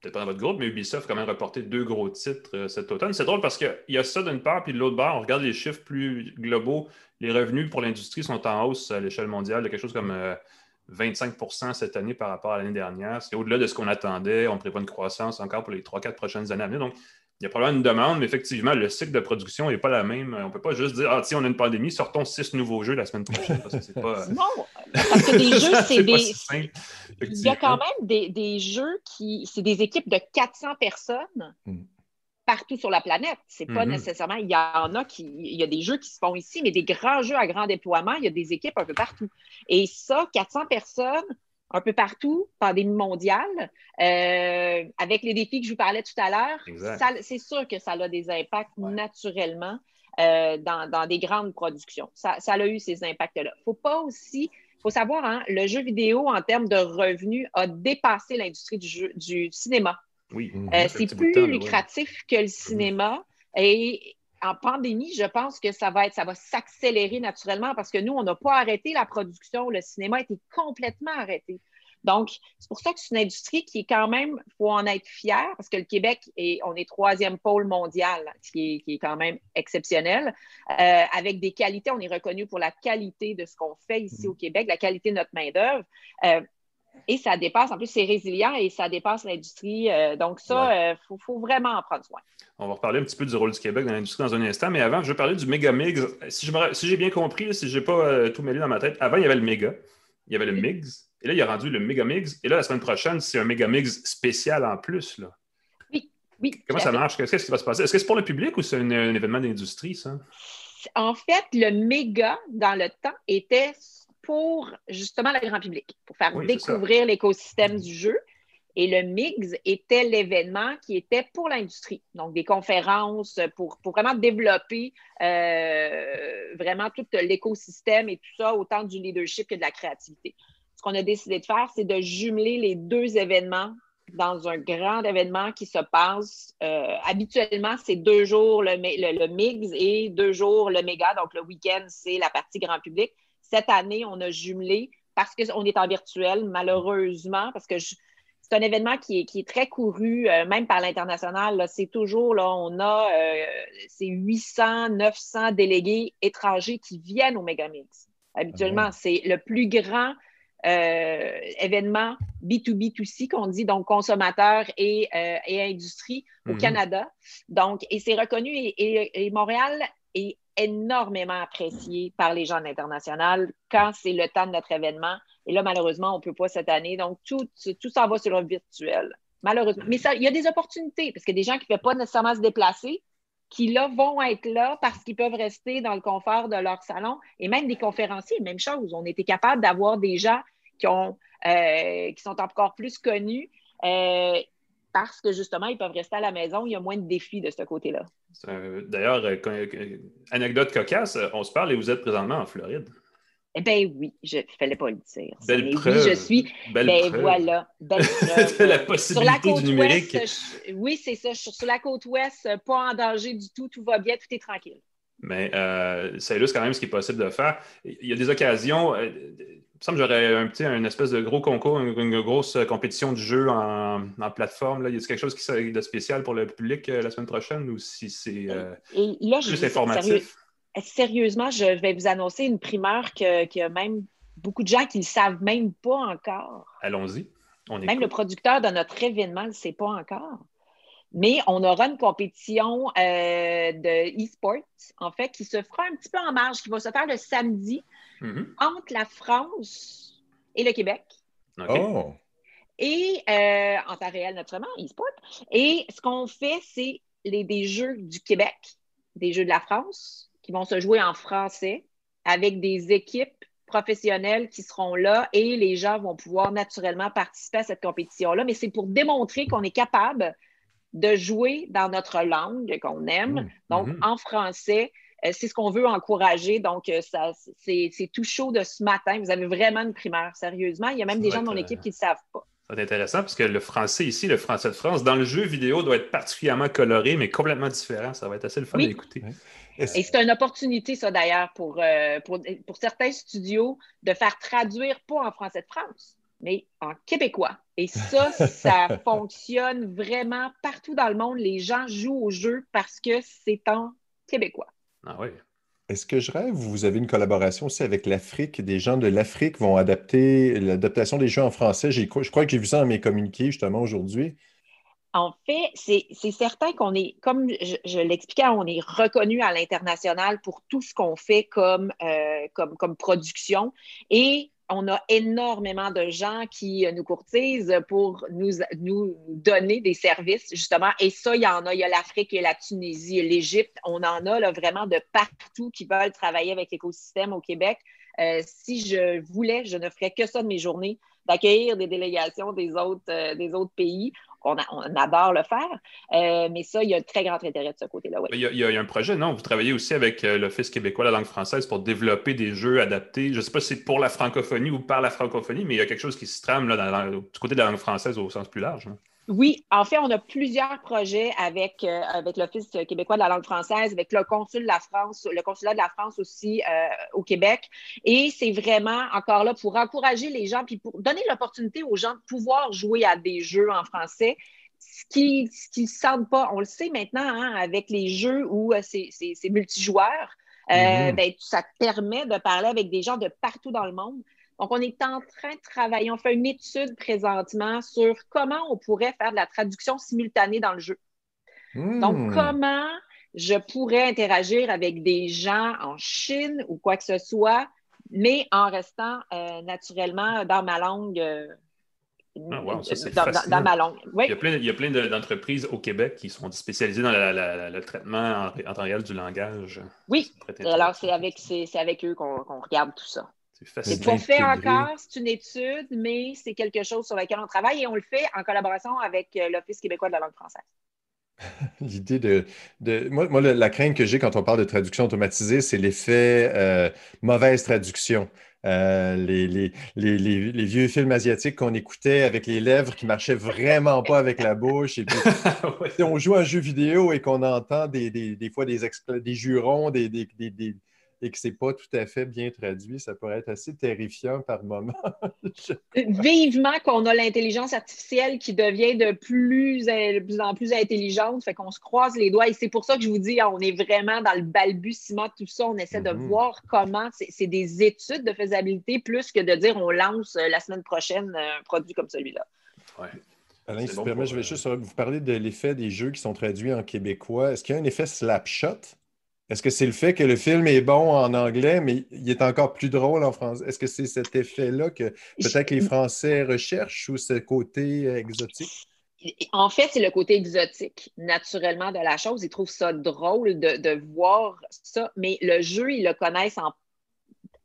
A: peut-être pas dans votre groupe, mais Ubisoft a quand même reporté deux gros titres euh, cet automne. C'est drôle parce qu'il y a ça d'une part, puis de l'autre part, on regarde les chiffres plus globaux. Les revenus pour l'industrie sont en hausse à l'échelle mondiale de quelque chose comme 25% euh, cette année par rapport à l'année dernière. C'est au-delà de ce qu'on attendait. On prévoit une croissance encore pour les 3-4 prochaines années à venir. Donc, il y a probablement une demande, mais effectivement, le cycle de production n'est pas la même. On ne peut pas juste dire Ah, tiens, on a une pandémie, sortons six nouveaux jeux la semaine prochaine. Parce que c'est pas.
C: Non, parce que des jeux, c'est des. Il y a quand même des, jeux qui. C'est des équipes de 400 personnes. Hmm. Partout sur la planète. C'est pas mm-hmm. nécessairement. Il y en a qui. Il y a des jeux qui se font ici, mais des grands jeux à grand déploiement, il y a des équipes un peu partout. Et ça, 400 personnes, un peu partout, pandémie mondiale, euh, avec les défis que je vous parlais tout à l'heure, c'est sûr que ça a des impacts naturellement euh, dans, des grandes productions. Ça, a eu ces impacts-là. Il ne faut pas aussi, il faut savoir, hein, le jeu vidéo, en termes de revenus, a dépassé l'industrie du, du cinéma.
A: Oui.
C: Euh, c'est plus lucratif que le cinéma. Et en pandémie, je pense que ça va être, ça va s'accélérer naturellement parce que nous, on n'a pas arrêté la production. Le cinéma a été complètement arrêté. Donc, c'est pour ça que c'est une industrie qui est quand même, il faut en être fier parce que le Québec, est, on est troisième pôle mondial, ce qui est, quand même exceptionnel. Euh, avec des qualités, on est reconnu pour la qualité de ce qu'on fait ici au Québec, la qualité de notre main-d'œuvre. Euh, et ça dépasse, en plus, c'est résilient et ça dépasse l'industrie. Euh, donc, ça, il faut, vraiment en prendre soin.
A: On va reparler un petit peu du rôle du Québec dans l'industrie dans un instant, mais avant, je vais parler du méga MIGS. Si, si j'ai bien compris, si je n'ai pas tout mêlé dans ma tête, avant, il y avait le méga, il y avait le MIGS, et là, il a rendu le méga MIGS. Et là, la semaine prochaine, c'est un méga MIGS spécial en plus. Là.
C: Oui, oui.
A: Comment ça marche? Qu'est-ce qui va se passer? Est-ce que c'est pour le public ou c'est un, événement d'industrie, ça?
C: En fait, le méga, dans le temps, était pour justement le grand public, pour faire découvrir l'écosystème du jeu. Et le MIGS était l'événement qui était pour l'industrie. Donc, des conférences pour, vraiment développer euh, vraiment tout l'écosystème et tout ça, autant du leadership que de la créativité. Ce qu'on a décidé de faire, c'est de jumeler les deux événements dans un grand événement qui se passe. Euh, habituellement, c'est deux jours le, le, MIGS et deux jours le méga. Donc, le week-end, c'est la partie grand public. Cette année, on a jumelé parce qu'on est en virtuel, malheureusement, parce que c'est un événement qui est, très couru, euh, même par l'international. C'est toujours, là, on a euh, ces 800, 900 délégués étrangers qui viennent au Megamix. Habituellement, ah c'est le plus grand euh, événement B2B2C qu'on dit, donc consommateurs et, industrie au mhm. Canada. Donc, et c'est reconnu et, Montréal est énormément apprécié par les gens de l'international quand c'est le temps de notre événement. Et là, malheureusement, on ne peut pas cette année. Donc, tout, tout s'en va sur le virtuel. Malheureusement. Mais il y a des opportunités parce que des gens qui ne peuvent pas nécessairement se déplacer qui là vont être là parce qu'ils peuvent rester dans le confort de leur salon. Et même des conférenciers, même chose. On était capable d'avoir des gens qui, ont, euh, qui sont encore plus connus euh, parce que justement, ils peuvent rester à la maison. Il y a moins de défis de ce côté-là.
A: D'ailleurs, anecdote cocasse, on se parle et vous êtes présentement en Floride.
C: Eh bien oui, je ne fallait pas le dire.
A: Belle preuve.
C: Oui, je suis.
A: Belle
C: ben
A: preuve.
C: voilà, belle preuve.
A: la possibilité
C: sur la côte
A: du numérique.
C: Ouest, je- oui, c'est ça. Je suis sur la côte ouest, euh, pas en danger du tout, tout va bien, tout est tranquille.
A: Mais euh, ça illustre quand même ce qui est possible de faire. Il y a des occasions. euh, il me semble que j'aurais un petit, un espèce de gros concours, une, une grosse compétition du jeu en, en plateforme. Là. Y a quelque chose qui serait de spécial pour le public euh, la semaine prochaine ou si c'est euh, plus
C: sérieux-
A: informatif?
C: sérieusement, je vais vous annoncer une primeur que- qu'il y a même beaucoup de gens qui ne le savent même pas encore.
A: Allons-y. On
C: Même
A: écoute.
C: le producteur de notre événement ne le sait pas encore. Mais on aura une compétition euh, de e-sport, en fait, qui se fera un petit peu en marge, qui va se faire le samedi
A: Mhm.
C: entre la France et le Québec.
A: OK.
B: Oh!
C: Et euh, en temps réel, naturellement, e-sport. Et ce qu'on fait, c'est les, des jeux du Québec, des jeux de la France, qui vont se jouer en français avec des équipes professionnelles qui seront là et les gens vont pouvoir naturellement participer à cette compétition-là. Mais c'est pour démontrer qu'on est capable de jouer dans notre langue qu'on aime,
B: Mm.
C: donc
A: Mhm.
C: en français. Euh, c'est ce qu'on veut encourager. Donc, euh, ça, c'est, c'est tout chaud de ce matin. Vous avez vraiment une primeur, sérieusement. Il y a même
A: Ça
C: des gens de mon
A: être,
C: équipe
A: euh,
C: qui ne le savent pas.
A: Ça va être intéressant parce que le français ici, le français de France, dans le jeu vidéo, doit être particulièrement coloré, mais complètement différent. Ça va être assez le fun
C: Oui.
A: à écouter.
B: Est-ce-
C: Et c'est une opportunité, ça d'ailleurs, pour, euh, pour, pour certains studios de faire traduire pas en français de France, mais en québécois. Et ça, ça fonctionne vraiment partout dans le monde. Les gens jouent au jeu parce que c'est en québécois.
A: Ah oui.
B: Est-ce que je rêve? Vous avez une collaboration aussi avec l'Afrique? Des gens de l'Afrique vont adapter l'adaptation des jeux en français. J'ai- je crois que j'ai vu ça dans mes communiqués justement aujourd'hui.
C: En fait, c'est c'est certain qu'on est, comme je, je l'expliquais, on est reconnu à l'international pour tout ce qu'on fait comme, euh, comme, comme production. Et on a énormément de gens qui euh, nous courtisent pour nous, nous donner des services, justement. Et ça, il y en a. Il y a l'Afrique, il y a la Tunisie, l'Égypte. On en a vraiment de partout qui veulent travailler avec l'écosystème au Québec. Euh, si je voulais, je ne ferais que ça de mes journées, d'accueillir des délégations des autres, euh, des autres pays. On, adore le faire, Euh, mais ça, il y a un très grand intérêt de ce côté-là.
A: Il y, a, un projet, non? Vous travaillez aussi avec euh, l'Office québécois de la langue française pour développer des jeux adaptés. Je ne sais pas si c'est pour la francophonie ou par la francophonie, mais il y a quelque chose qui se trame là, du côté de la langue française au sens plus large.
C: Oui, en fait, on a plusieurs projets avec, euh, avec l'Office québécois de la langue française, avec le consul de la France, le consulat de la France aussi euh, au Québec. Et c'est vraiment encore là pour encourager les gens, puis pour donner l'opportunité aux gens de pouvoir jouer à des jeux en français. Ce qui ce qu'ils ne sentent pas, on le sait maintenant, hein, avec les jeux où euh, c'est c'est- c'est multijoueur, euh,
B: Mhm.
C: ben, ça te permet de parler avec des gens de partout dans le monde. Donc, on est en train de travailler, on fait une étude présentement sur comment on pourrait faire de la traduction simultanée dans le jeu. Donc,
B: Hmm.
C: comment je pourrais interagir avec des gens en Chine ou quoi que ce soit, mais en restant euh, naturellement dans ma langue. euh,
A: Ah, wow, ça, c'est
C: dans, dans- dans ma langue. Oui.
A: Il y a plein, il y a plein de- d'entreprises au Québec qui sont spécialisées dans la- la- la- le traitement en, en temps réel du langage.
C: Oui. Alors, c'est avec, c'est c'est avec eux qu'on qu'on regarde tout ça.
A: C'est fascinant.
C: pas fait
B: intégré.
C: encore, c'est une étude, mais c'est quelque chose sur lequel on travaille et on le fait en collaboration avec euh, l'Office québécois de la langue française.
B: L'idée de, de- Moi, moi, la crainte que j'ai quand on parle de traduction automatisée, c'est l'effet euh, mauvaise traduction. Euh, les, les- les- les- vieux films asiatiques qu'on écoutait avec les lèvres qui marchaient vraiment pas avec la bouche. Et puis, si on joue à un jeu vidéo et qu'on entend des, des- des fois des, des jurons des, des- des- des- et que c'est pas tout à fait bien traduit, ça pourrait être assez terrifiant par moment.
C: Vivement qu'on a l'intelligence artificielle qui devient de plus, de plus en plus intelligente, fait qu'on se croise les doigts. Et c'est pour ça que je vous dis, on est vraiment dans le balbutiement de tout ça. On essaie de
B: Mhm.
C: voir comment. C'est des études de faisabilité plus que de dire on lance euh, la semaine prochaine euh, un produit comme celui-là.
A: Ouais.
B: Alain, si tu
A: bon
B: permets,
A: pour,
B: je vais
A: euh,
B: juste vous parler de l'effet des jeux qui sont traduits en québécois. Est-ce qu'il y a un effet slapshot? Est-ce que c'est le fait que le film est bon en anglais, mais il est encore plus drôle en français? Est-ce que c'est cet effet-là que peut-être les Français recherchent ou ce côté euh, exotique?
C: en fait, c'est le côté exotique, naturellement, de la chose. Ils trouvent ça drôle de, voir ça, mais le jeu, ils le connaissent en,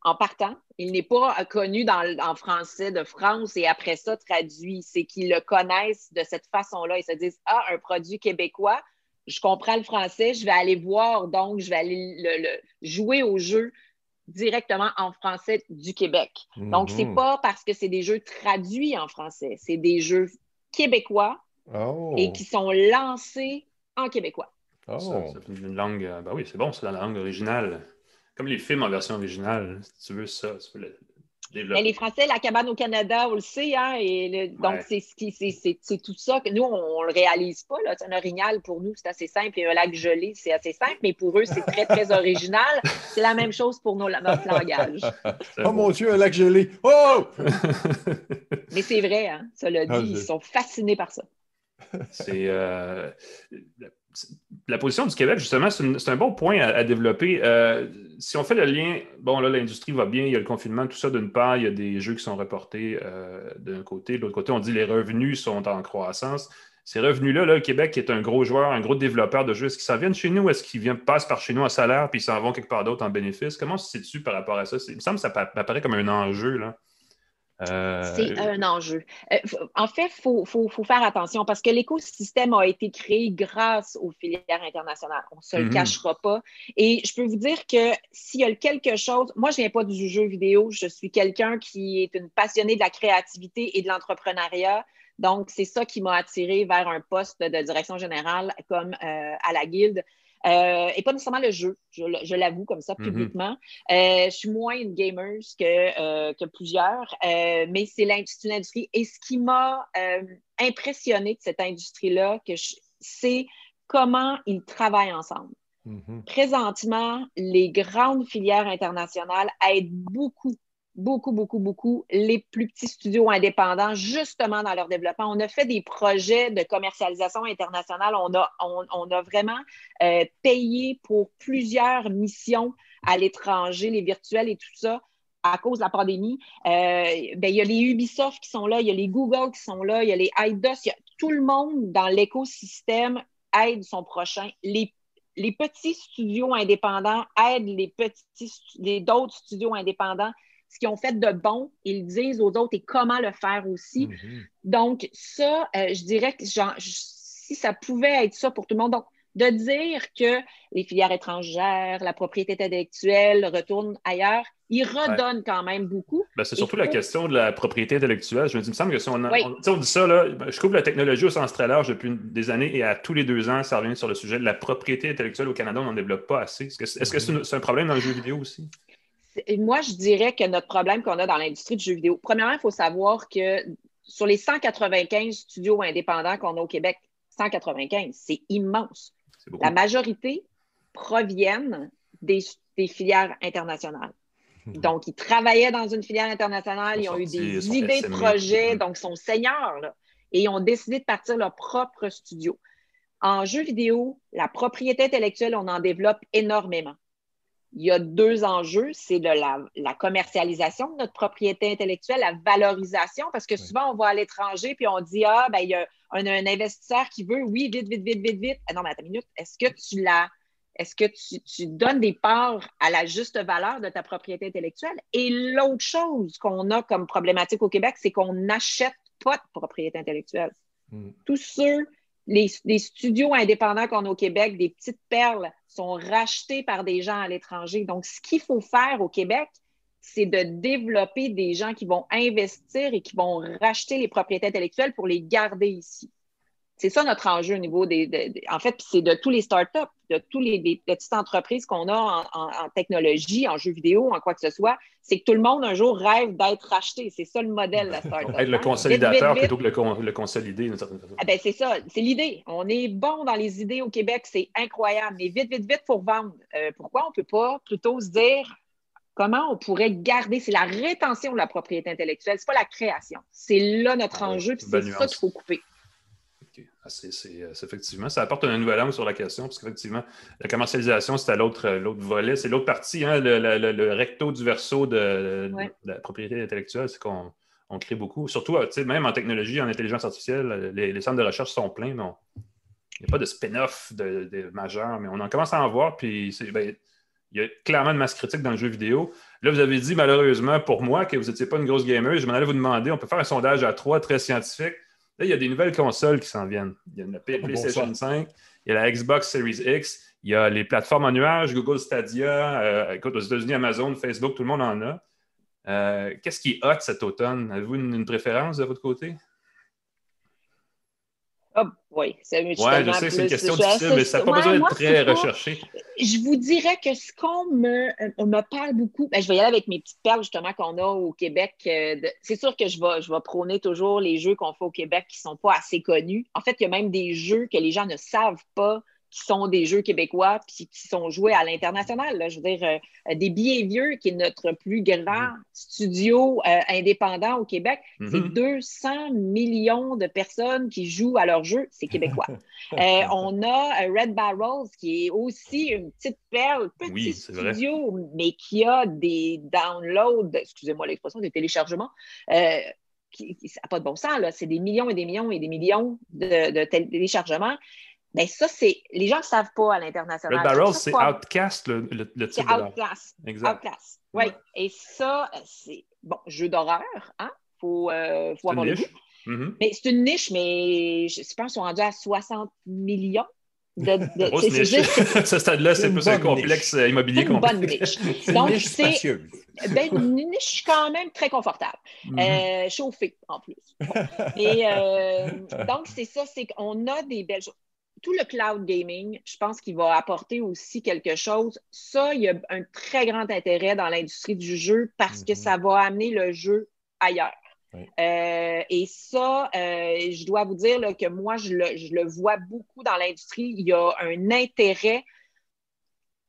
C: en partant. Il n'est pas connu dans, en français de France et après ça traduit. C'est qu'ils le connaissent de cette façon-là. Ils se disent Ah, un produit québécois, je comprends le français, je vais aller voir, donc je vais aller le, jouer au jeu directement en français du Québec. Donc, c'est mhm. pas parce que c'est des jeux traduits en français, c'est des jeux québécois
B: oh.
C: et qui sont lancés en québécois.
A: Oh. Ça, une langue, euh, ben oui, c'est bon, c'est la langue originale. Comme les films en version originale, si tu veux ça, tu peux le,
C: mais les Français, la cabane au Canada, on le sait, hein, et donc c'est tout ça que nous, on ne le réalise pas. Là. Un orignal, pour nous, c'est assez simple, et un lac gelé, c'est assez simple, mais pour eux, c'est très, très original. C'est la même chose pour nos, notre langage.
B: Oh mon Dieu, un lac gelé! Oh!
C: mais c'est vrai, hein, ça l'a ah, dit, ils sont fascinés par ça.
A: C'est. Euh, la position du Québec, justement, c'est un bon point à, développer. Euh, si on fait le lien, bon, là, l'industrie va bien, il y a le confinement, tout ça d'une part, il y a des jeux qui sont reportés euh, d'un côté. De l'autre côté, on dit les revenus sont en croissance. Ces revenus-là, le Québec est un gros joueur, un gros développeur de jeux. Est-ce qu'ils s'en viennent chez nous? Est-ce qu'ils passent par chez nous en salaire puis ils s'en vont quelque part d'autre en bénéfice? Comment se situe par rapport à ça? Il me semble que ça apparaît comme un enjeu. Là.
C: Euh, c'est un enjeu. Euh, en fait, il faut, faire attention parce que l'écosystème a été créé grâce aux filières internationales. On ne se le mhm. cachera pas. Et je peux vous dire que s'il y a quelque chose, moi, je ne viens pas du jeu vidéo, je suis quelqu'un qui est une passionnée de la créativité et de l'entrepreneuriat. Donc, c'est ça qui m'a attiré vers un poste de direction générale comme euh, à la Guilde. Euh, et pas nécessairement le jeu, je, l'avoue comme ça mhm. publiquement. Euh, je suis moins une gamer que, euh, que plusieurs, mais c'est une industrie. Et ce qui m'a impressionné de cette industrie-là, c'est comment ils travaillent ensemble. Mhm. Présentement, les grandes filières internationales aident beaucoup beaucoup, beaucoup, beaucoup les plus petits studios indépendants, justement dans leur développement. On a fait des projets de commercialisation internationale. On a, on, a vraiment euh, payé pour plusieurs missions à l'étranger, les virtuels et tout ça à cause de la pandémie. Euh, ben, il y a les Ubisoft qui sont là, il y a les Google qui sont là, il y a les IDOS, tout le monde dans l'écosystème aide son prochain. Les les petits studios indépendants aident les petits les d'autres studios indépendants ce qu'ils ont fait de bon, ils disent aux autres et comment le faire aussi. Mhm. Donc, ça, euh, je dirais que si ça pouvait être ça pour tout le monde, donc de dire que les filières étrangères, la propriété intellectuelle retournent ailleurs, ils redonnent quand même beaucoup.
A: Ben, c'est surtout la question de la propriété intellectuelle. Je me dis, il me semble que si on, dit ça, là, ben, je couvre la technologie au sens très large depuis des années et à tous les deux ans, ça revient sur le sujet de la propriété intellectuelle au Canada, on n'en développe pas assez. Est-ce que c'est -ce un problème dans le jeu vidéo aussi?
C: Moi, je dirais que notre problème qu'on a dans l'industrie du jeu vidéo, premièrement, il faut savoir que sur les 195 studios indépendants qu'on a au Québec, 195, c'est immense. La majorité proviennent des, filières internationales. Donc, ils travaillaient dans une filière internationale, ils, ont eu des idées de projet, donc ils sont seigneurs, et ils ont décidé de partir leur propre studio. En jeu vidéo, la propriété intellectuelle, on en développe énormément il y a deux enjeux. C'est de la, commercialisation de notre propriété intellectuelle, la valorisation, parce que souvent, on va à l'étranger puis on dit Ah, ben, il y a un, investisseur qui veut, oui, vite, vite, vite, vite, vite. Ah non, mais attends une minute, est-ce que tu la. Est-ce que tu, donnes des parts à la juste valeur de ta propriété intellectuelle? Et l'autre chose qu'on a comme problématique au Québec, c'est qu'on n'achète pas de propriété intellectuelle. Hmm. Tous ceux les, studios indépendants qu'on a au Québec, des petites perles, sont rachetés par des gens à l'étranger. Donc, ce qu'il faut faire au Québec, c'est de développer des gens qui vont investir et qui vont racheter les propriétés intellectuelles pour les garder ici. C'est ça notre enjeu au niveau des. en fait, c'est de tous les startups, de toutes les, petites entreprises qu'on a en, technologie, en jeux vidéo, en quoi que ce soit. C'est que tout le monde un jour rêve d'être racheté. C'est ça le modèle de la startup.
A: Être le consolidateur plutôt que le, le consolider d'une certaine façon.
C: Ah ben, c'est ça, c'est l'idée. On est bon dans les idées au Québec, c'est incroyable. Mais vite, vite, vite pour vendre. Euh, pourquoi on ne peut pas plutôt se dire comment on pourrait garder, c'est la rétention de la propriété intellectuelle, c'est pas la création. C'est là notre ah enjeu, puis c'est ça qu'il faut couper.
A: Ah, euh, c'est, effectivement, ça apporte un nouvel angle sur la question, parce qu'effectivement, la commercialisation, c'est à l'autre, euh, l'autre volet, c'est l'autre partie, hein, le, recto du verso de, la propriété intellectuelle, c'est qu'on on crée beaucoup. Surtout, même en technologie, en intelligence artificielle, les, centres de recherche sont pleins, mais il n'y a pas de spin-off de, majeur, mais on en commence à en voir, puis ben, il y a clairement une masse critique dans le jeu vidéo. Là, vous avez dit, malheureusement, pour moi, que vous n'étiez pas une grosse gamer. Je m'en allais vous demander, on peut faire un sondage à trois, très scientifique. Là, il y a des nouvelles consoles qui s'en viennent. Il y a la PlayStation 5, il y a la Xbox Series X, il y a les plateformes en nuage, Google Stadia, euh, écoute, aux États-Unis, Amazon, Facebook, tout le monde en a. Euh, qu'est-ce qui est hot cet automne? Avez-vous une, préférence de votre côté?
C: Oh, oui, c'est
A: Oui, je sais, c'est une question difficile, mais ça n'a pas besoin d'être très recherché.
C: Je vous dirais que ce qu'on me, euh, me parle beaucoup, ben, je vais y aller avec mes petites perles justement qu'on a au Québec. c'est sûr que je vais, je vais prôner toujours les jeux qu'on fait au Québec qui ne sont pas assez connus. En fait, il y a même des jeux que les gens ne savent pas qui sont des jeux québécois puis qui sont joués à l'international. Je veux dire, euh, des billets vieux, qui est notre plus grand mm. studio euh, indépendant au Québec, c'est 200 mm-hmm. millions de personnes qui jouent à leurs jeux, c'est québécois. Euh, on a Red Barrels, qui est aussi une petite perle, petit studio, mais qui a des downloads, excusez-moi l'expression, des téléchargements. qui, ça n'a pas de bon sens, c'est des millions et des millions et des millions de téléchargements. Mais ben, ça, c'est. Les gens ne savent pas à l'international.
A: Red Barrel, c'est Outcast, le, le, le
C: titre. C'est Outcast. Exact. Outcast. Oui. Et ça, c'est. Bon, jeu d'horreur, hein? Il faut, euh, faut avoir le goût. Mm-hmm. Mais c'est une niche, mais je pense qu'ils sont rendus à 60 millions. De, de,
A: Grosse niche. ce stade-là, c'est plus un complexe niche. immobilier
C: une bonne niche. Donc, c'est ben, une niche quand même très confortable. Mm-hmm. euh, chauffée, en plus. Bon. Et euh, donc, c'est ça, c'est qu'on a des belles choses tout le cloud gaming, je pense qu'il va apporter aussi quelque chose. Ça, il y a un très grand intérêt dans l'industrie du jeu parce que mhm. ça va amener le jeu ailleurs. Euh, et ça, euh, je dois vous dire que moi, je le, vois beaucoup dans l'industrie. Il y a un intérêt,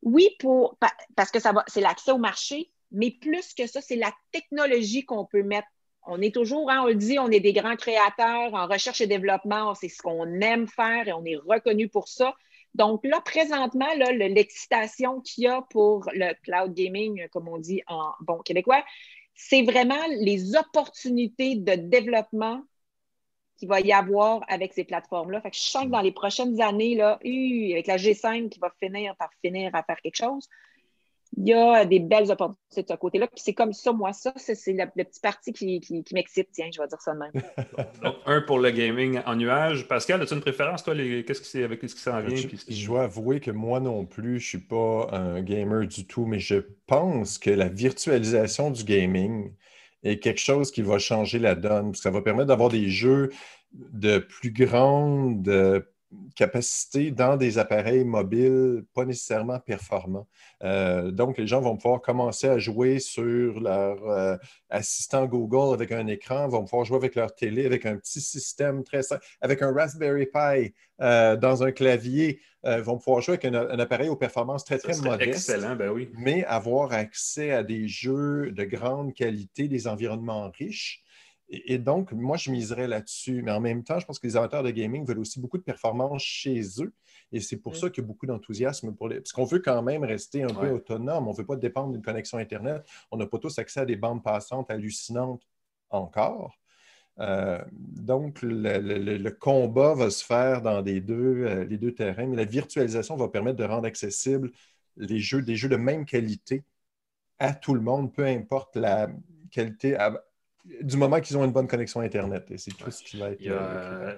C: oui, pour parce que ça va, c'est l'accès au marché, mais plus que ça, c'est la technologie qu'on peut mettre on est toujours, hein, on le dit, on est des grands créateurs en recherche et développement, c'est ce qu'on aime faire et on est reconnu pour ça. Donc là, présentement, l'excitation qu'il y a pour le cloud gaming, comme on dit en bon québécois, c'est vraiment les opportunités de développement qu'il va y avoir avec ces plateformes-là. Fait que je sens que dans les prochaines années, là, avec la G5 qui va finir par finir à faire quelque chose, il y a des belles opportunités de ce côté-là. Puis c'est comme ça, moi, ça, c'est le, petit parti qui, m'excite, tiens, je vais dire ça de même.
A: Donc, un pour le gaming en nuage. Pascal, as-tu une préférence, toi, qu'est-ce qui avec ce qui s'en vient?
B: Je, je, dois avouer que moi non plus, je ne suis pas un gamer du tout, mais je pense que la virtualisation du gaming est quelque chose qui va changer la donne. ça va permettre d'avoir des jeux de plus grande capacité dans des appareils mobiles pas nécessairement performants. Euh, donc, les gens vont pouvoir commencer à jouer sur leur euh, assistant Google avec un écran, vont pouvoir jouer avec leur télé avec un petit système très simple, avec un Raspberry Pi euh, dans un clavier, vont pouvoir jouer avec un, appareil aux performances très, très modestes.
A: Excellent, ben oui.
B: Mais avoir accès à des jeux de grande qualité, des environnements riches. Et, donc, moi, je miserais là-dessus. Mais en même temps, je pense que les amateurs de gaming veulent aussi beaucoup de performance chez eux. Et c'est pour ça qu'il y a beaucoup d'enthousiasme pour les. Parce qu'on veut quand même rester un peu autonome. On ne veut pas dépendre d'une connexion Internet. On n'a pas tous accès à des bandes passantes hallucinantes encore. Euh, donc, le, combat va se faire dans les deux, euh, les deux terrains, mais la virtualisation va permettre de rendre accessibles les jeux, des jeux de même qualité à tout le monde, peu importe la qualité, du moment qu'ils ont une bonne connexion Internet. Et c'est tout ce qui va être.
A: Euh,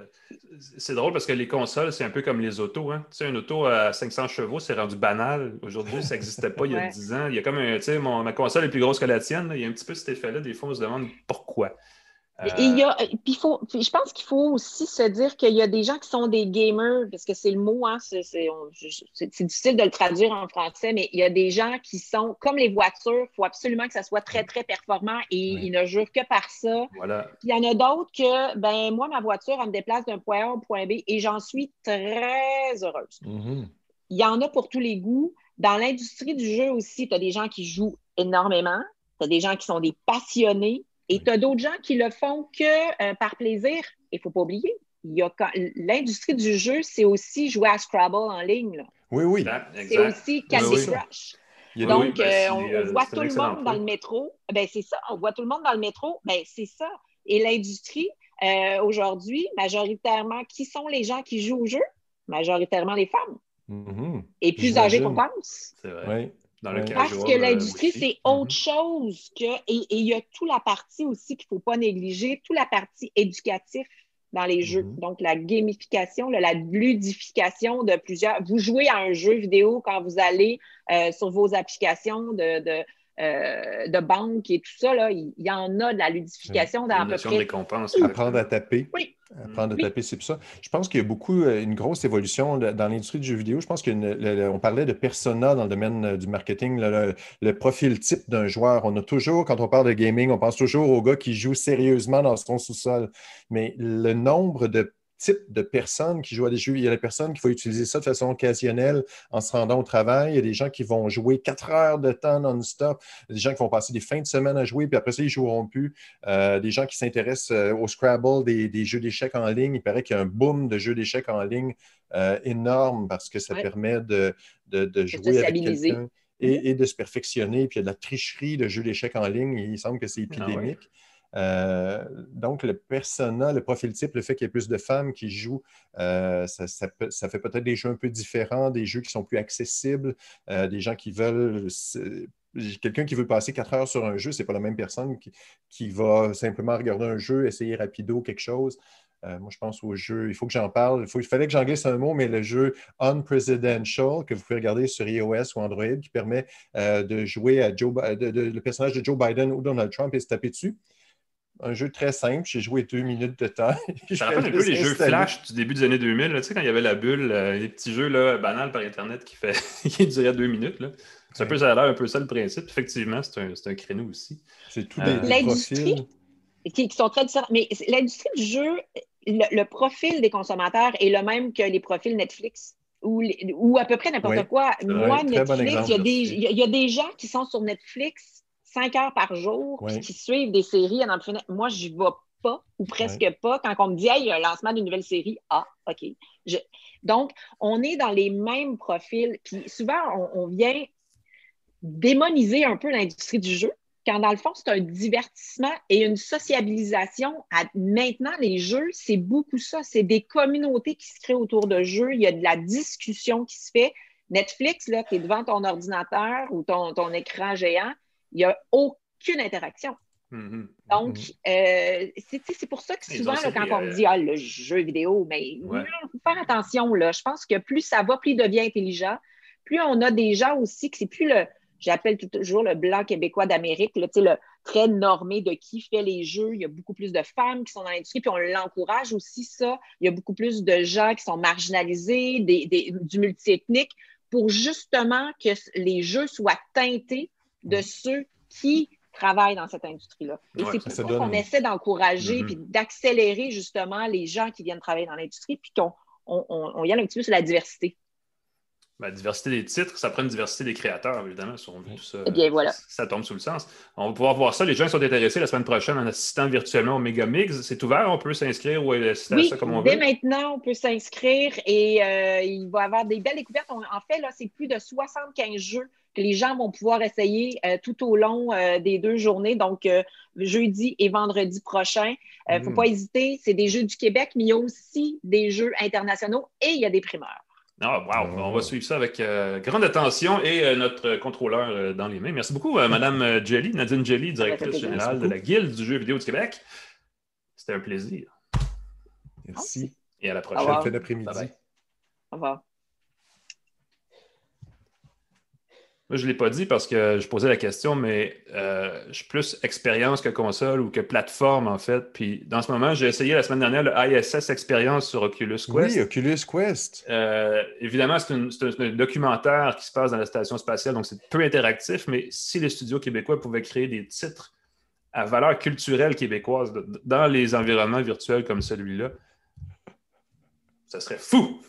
A: c'est drôle parce que les consoles, c'est un peu comme les autos. Hein. Tu sais, une auto à 500 chevaux, c'est rendu banal. Aujourd'hui, ça n'existait pas il y a 10 ans. Il y a comme un, tu sais, ma console est plus grosse que la tienne. Il y a un petit peu cet effet-là. Des fois, on se demande pourquoi.
C: Il y a, euh, puis faut, je pense qu'il faut aussi se dire qu'il y a des gens qui sont des gamers, parce que c'est le mot, hein, c'est, difficile de le traduire en français, mais il y a des gens qui sont, comme les voitures, il faut absolument que ça soit très, très performant et ils ne jurent que par ça.
A: Voilà.
C: Puis il y en a d'autres que, ben moi, ma voiture, elle me déplace d'un point A au point B et j'en suis très heureuse.
B: Mm-hmm.
C: Il y en a pour tous les goûts. Dans l'industrie du jeu aussi, tu as des gens qui jouent énormément, tu as des gens qui sont des passionnés, et tu as d'autres gens qui le font que euh, par plaisir. Il ne faut pas oublier, l'industrie du jeu, c'est aussi jouer à Scrabble en ligne.
B: Oui, oui.
C: C'est aussi Candy Crush. Donc, ben, euh, on, euh, voit tout le monde dans le métro. Ben, c'est ça, on voit tout le monde dans le métro. Ben, c'est ça. Et l'industrie, euh, aujourd'hui, majoritairement, qui sont les gens qui jouent au jeu? Majoritairement les femmes.
B: Mhm.
C: Et plus âgées qu'on pense.
A: C'est vrai. Dans le.
C: Parce
A: casual,
C: que l'industrie, c'est
B: Mhm.
C: autre chose que. Et il y a toute la partie aussi qu'il ne faut pas négliger, toute la partie éducative dans les jeux.
B: Mhm.
C: Donc, la gamification, là, la ludification de plusieurs. Vous jouez à un jeu vidéo quand vous allez euh, sur vos applications de, de, euh, de banque et tout ça. Là, il y en a de la ludification dans à peu près.
B: Apprendre à taper.
C: Oui. Oui.
B: taper, c'est ça. Je pense qu'il y a beaucoup, euh, une grosse évolution dans l'industrie du jeu vidéo. Je pense qu'on parlait de persona dans le domaine euh, du marketing, le profil type d'un joueur. On a toujours, quand on parle de gaming, on pense toujours au gars qui joue sérieusement dans son sous-sol. Mais le nombre de types de personnes qui jouent à des jeux, il y a des personnes qui vont utiliser ça de façon occasionnelle en se rendant au travail. Il y a des gens qui vont jouer quatre heures de temps non-stop. Des gens qui vont passer des fins de semaine à jouer, puis après ça, ils ne joueront plus. Euh, des gens qui s'intéressent euh, au Scrabble, des, des jeux d'échecs en ligne. Il paraît qu'il y a un boom de jeux d'échecs en ligne euh, énorme parce que ça
C: Ouais.
B: permet de, de- de jouer avec quelqu'un et, et de se perfectionner. Puis il y a de la tricherie de jeux d'échecs en ligne. Il semble que c'est
A: Ah ouais.
B: Euh, donc, le persona, le profil type, le fait qu'il y ait plus de femmes qui jouent, euh, ça, peut- ça fait peut-être des jeux un peu différents, des jeux qui sont plus accessibles, euh, des gens qui veulent Quelqu'un qui veut passer quatre heures sur un jeu, c'est pas la même personne qui, va simplement regarder un jeu, essayer rapido quelque chose. Moi, je pense au jeu, il faut que j'en parle. Il, fallait que j'en glisse un mot, mais le jeu Unpresidential, que vous pouvez regarder sur iOS ou Android, qui permet de jouer à Joe, le personnage de Joe Biden ou Donald Trump et se taper dessus. Un jeu très simple. J'ai joué deux minutes de temps.
A: Ça rappelle un peu les jeux. Flash du début des années 2000, là, tu sais, quand il y avait la bulle, euh, les petits jeux là, banals par Internet qui, fait... qui duraient deux minutes. là. C'est un peu, ça a l'air un peu ça le principe. Effectivement, c'est un, c'est un créneau aussi.
B: C'est tout
A: Euh,
B: des, des
C: L'industrie, qui, qui sont très différents. Mais l'industrie du jeu, le, le profil des consommateurs est le même que les profils Netflix ou, les- ou à peu près n'importe
B: Oui,
C: quoi. Moi,
B: bon
C: Netflix, il y, y y a des gens qui sont sur Netflix cinq heures par jour, puis qui suivent des séries à plus finir. Moi, je n'y vais pas ou presque pas. Quand on me dit, hey, il y a un lancement d'une nouvelle série, ah, OK. Je- Donc, on est dans les mêmes profils. Puis souvent, on, on vient démoniser un peu l'industrie du jeu, quand dans le fond, c'est un divertissement et une sociabilisation. À, maintenant, les jeux, c'est beaucoup ça. C'est des communautés qui se créent autour de jeux. Il y a de la discussion qui se fait. Netflix, là, tu es devant ton ordinateur ou ton, ton écran géant, il n'y a aucune interaction.
A: Mhm.
C: Donc, euh, c'est c'est pour ça que souvent, là, quand on me
A: euh,
C: dit ah, le jeu vidéo, mais il
A: Ouais.
C: faut faire attention. Là. Je pense que plus ça va, plus il devient intelligent. Plus on a des gens aussi que c'est plus le, j'appelle toujours le blanc québécois d'Amérique, là, tu sais, le très normé de qui fait les jeux. Il y a beaucoup plus de femmes qui sont dans l'industrie, puis on l'encourage aussi, ça. Il y a beaucoup plus de gens qui sont marginalisés, des, des- du multiethnique, pour justement que les jeux soient teintés de ceux qui travaillent dans cette industrie-là. Et
A: Ouais,
C: c'est pour
B: ça
C: ça
B: donne-
C: qu'on essaie d'encourager
A: Mhm.
C: puis d'accélérer justement les gens qui viennent travailler dans l'industrie, puis qu'on on, on- on y aille un petit peu sur la diversité.
A: La diversité des titres, ça prend une diversité des créateurs, évidemment. Si on veut tout ça,
C: Eh bien, voilà.
A: ça tombe sous le sens. On va pouvoir voir ça. Les gens qui sont intéressés la semaine prochaine en assistant virtuellement au Megamix. C'est ouvert, on peut s'inscrire ou assister à
C: Oui,
A: ça comme on
C: dès
A: veut.
C: maintenant, on peut s'inscrire et euh, il va y avoir des belles découvertes. On- en fait, là, c'est plus de 75 jeux les gens vont pouvoir essayer euh, tout au long euh, des deux journées, donc euh, jeudi et vendredi prochain. Il ne faut
B: Mm.
C: pas hésiter, c'est des jeux du Québec, mais il y a aussi des jeux internationaux et il y a des primeurs.
A: Ah, wow. On va suivre ça avec euh, grande attention et euh, notre contrôleur euh, dans les mains. Merci beaucoup, euh, Madame Jelly, Nadine Jelly, directrice générale de la Guilde du jeu vidéo du Québec. C'était un plaisir.
B: Merci.
A: Et à la
C: Au
A: prochaine.
C: revoir.
B: Fin d'après-midi.
A: Bye-bye.
C: Au revoir.
A: Moi, je ne l'ai pas dit parce que je posais la question, mais euh, je suis plus expérience que console ou que plateforme, en fait. Puis dans ce moment, j'ai essayé la semaine dernière le ISS Experience sur Oculus Quest.
B: Oui, Oculus Quest.
A: Euh, évidemment, c'est un, documentaire qui se passe dans la station spatiale, donc c'est peu interactif, mais si les studios québécois pouvaient créer des titres à valeur culturelle québécoise dans les environnements virtuels comme celui-là, ça serait fou!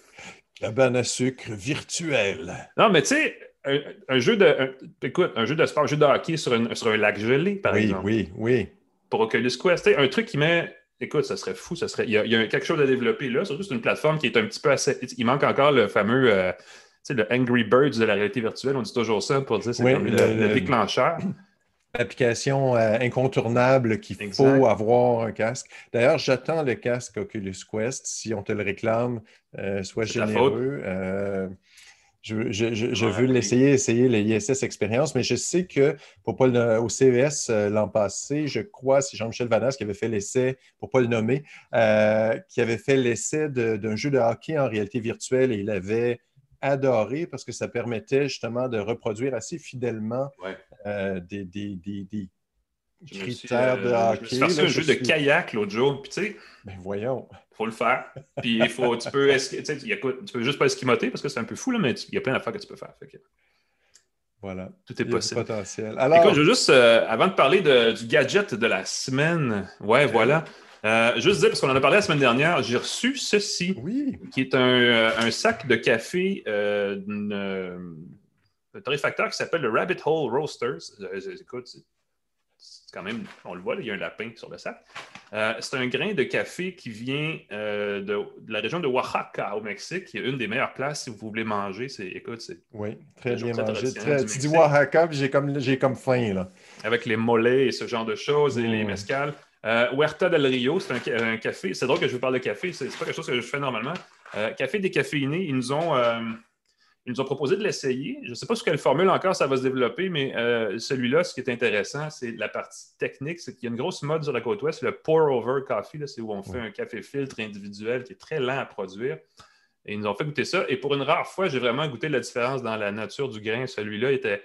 B: Cabane à sucre virtuelle.
A: Non, mais tu sais, un, un jeu de. un- écoute, un jeu de sport, un jeu de hockey sur, un- sur un lac gelé, par
B: oui,
A: exemple.
B: oui, oui.
A: Pour Oculus Quest. Un truc qui met. Écoute, ça serait fou. Ça serait... Il, y a, il y a quelque chose à développer là. Surtout, c'est une plateforme qui est un petit peu assez. Il manque encore le fameux. euh, tu sais, le Angry Birds de la réalité virtuelle. On dit toujours ça pour dire c'est
B: Oui,
A: comme le,
B: le-
A: le
B: le-
A: déclencheur.
B: L'application euh, incontournable qu'il faut avoir un casque. D'ailleurs, j'attends le casque Oculus Quest. Si on te le réclame, euh, sois généreux. Euh, je, veux l'essayer, essayer l'ISS Experience, mais je sais que pour pas au CES l'an passé, je crois, c'est Jean-Michel Vanas qui avait fait l'essai, pour ne pas le nommer, qui avait fait l'essai d'un jeu de hockey en réalité virtuelle et il avait adoré parce que ça permettait justement de reproduire assez fidèlement euh, des, des, des, critères de
A: euh, hockey. Je me suis un jeu de kayak l'autre jour, puis tu sais.
B: Ben voyons.
A: faut le faire. Puis il faut, tu, peux tu peux juste pas esquimoter parce que c'est un peu fou, là, mais il y a plein d'affaires que tu peux faire.
B: Voilà.
A: Tout est possible.
B: Potentiel.
A: Alors... Écoute, je veux juste, euh, avant de parler du gadget de la semaine, ouais, voilà. Euh, juste dire, parce qu'on en a parlé la semaine dernière, j'ai reçu ceci, qui est un, euh, sac de café euh, d'un torréfacteur qui s'appelle le Rabbit Hole Roasters. écoute, c'est quand même, on le voit, il y a un lapin sur le sac. c'est un grain de café qui vient de, la région de Oaxaca au Mexique, qui est une des meilleures places si vous voulez manger. C'est, écoute, c'est
B: oui, très bien mangé. tu dis Oaxaca, j'ai comme, j'ai comme faim là.
A: Avec les mollets et ce genre de choses et les mescales. Euh, Huerta del Rio, c'est un, café. C'est drôle que je vous parle de café, c'est pas quelque chose que je fais normalement. Euh, café décaféiné, ils nous ont, euh, ils nous ont proposé de l'essayer. Je ne sais pas sur quelle formule encore ça va se développer, mais celui-là, ce qui est intéressant, c'est la partie technique. C'est qu'il y a une grosse mode sur la côte ouest, le pour-over coffee. C'est où on fait un café filtre individuel qui est très lent à produire. Et ils nous ont fait goûter ça. Et pour une rare fois, j'ai vraiment goûté la différence dans la nature du grain. Celui-là était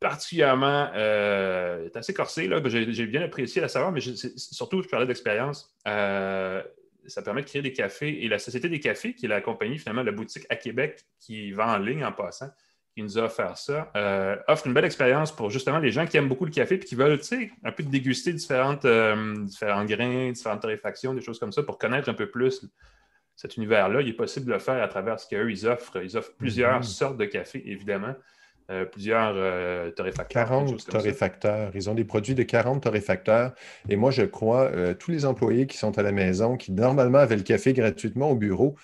A: particulièrement euh, assez corsé. J'ai bien apprécié la saveur, mais surtout, je parlais d'expérience. Euh, ça permet de créer des cafés. Et la Société des cafés, qui est la compagnie, finalement, la boutique à Québec qui vend en ligne en passant, qui nous a offert ça, euh, offre une belle expérience pour justement les gens qui aiment beaucoup le café et qui veulent un peu déguster différentes, différents grains, différentes torréfactions, des choses comme ça pour connaître un peu plus cet univers-là. Il est possible de le faire à travers ce qu'eux, ils offrent. Ils offrent plusieurs mm-hmm. sortes de café, évidemment. Euh, plusieurs euh, torréfacteurs.
B: 40 torréfacteurs. Ils ont des produits de 40 torréfacteurs. Et moi, je crois, euh, tous les employés qui sont à la maison, qui normalement avaient le café gratuitement au bureau,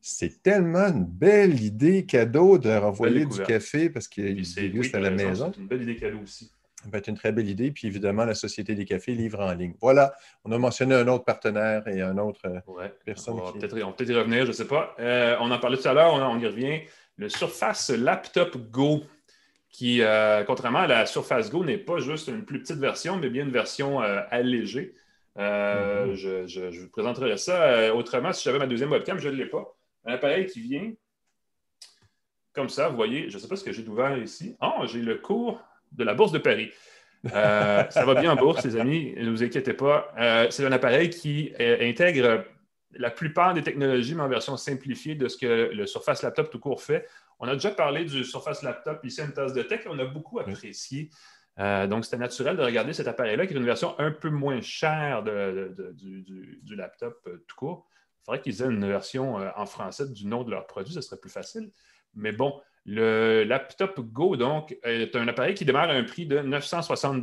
B: c'est tellement une belle idée cadeau de renvoyer du café parce qu'ils dégustent à la maison.
A: C'est une belle idée cadeau aussi.
B: Ça peut être une très belle idée. Puis évidemment, la Société des cafés livre en ligne. Voilà, on a mentionné un autre partenaire et un autre personne.
A: On va peut-être y revenir, je ne sais pas. on en parlait tout à l'heure, on, y revient le Surface Laptop Go, qui, euh, contrairement à la Surface Go, n'est pas juste une plus petite version, mais bien une version euh, allégée. Euh, mm-hmm. je, vous présenterai ça autrement si j'avais ma deuxième webcam, je ne l'ai pas. Un appareil qui vient comme ça, vous voyez, je ne sais pas ce que j'ai ouvert ici. Oh, j'ai le cours de la Bourse de Paris. ça va bien en bourse, les amis, ne vous inquiétez pas. c'est un appareil qui intègre la plupart des technologies, mais en version simplifiée de ce que le Surface Laptop tout court fait. On a déjà parlé du Surface Laptop ici à une tasse de tech et on a beaucoup apprécié. Euh, donc, c'était naturel de regarder cet appareil-là, qui est une version un peu moins chère du, laptop euh, tout court. Il faudrait qu'ils aient une version euh, en français du nom de leur produit, ce serait plus facile. Mais bon, le laptop Go, donc, est un appareil qui démarre à un prix de 960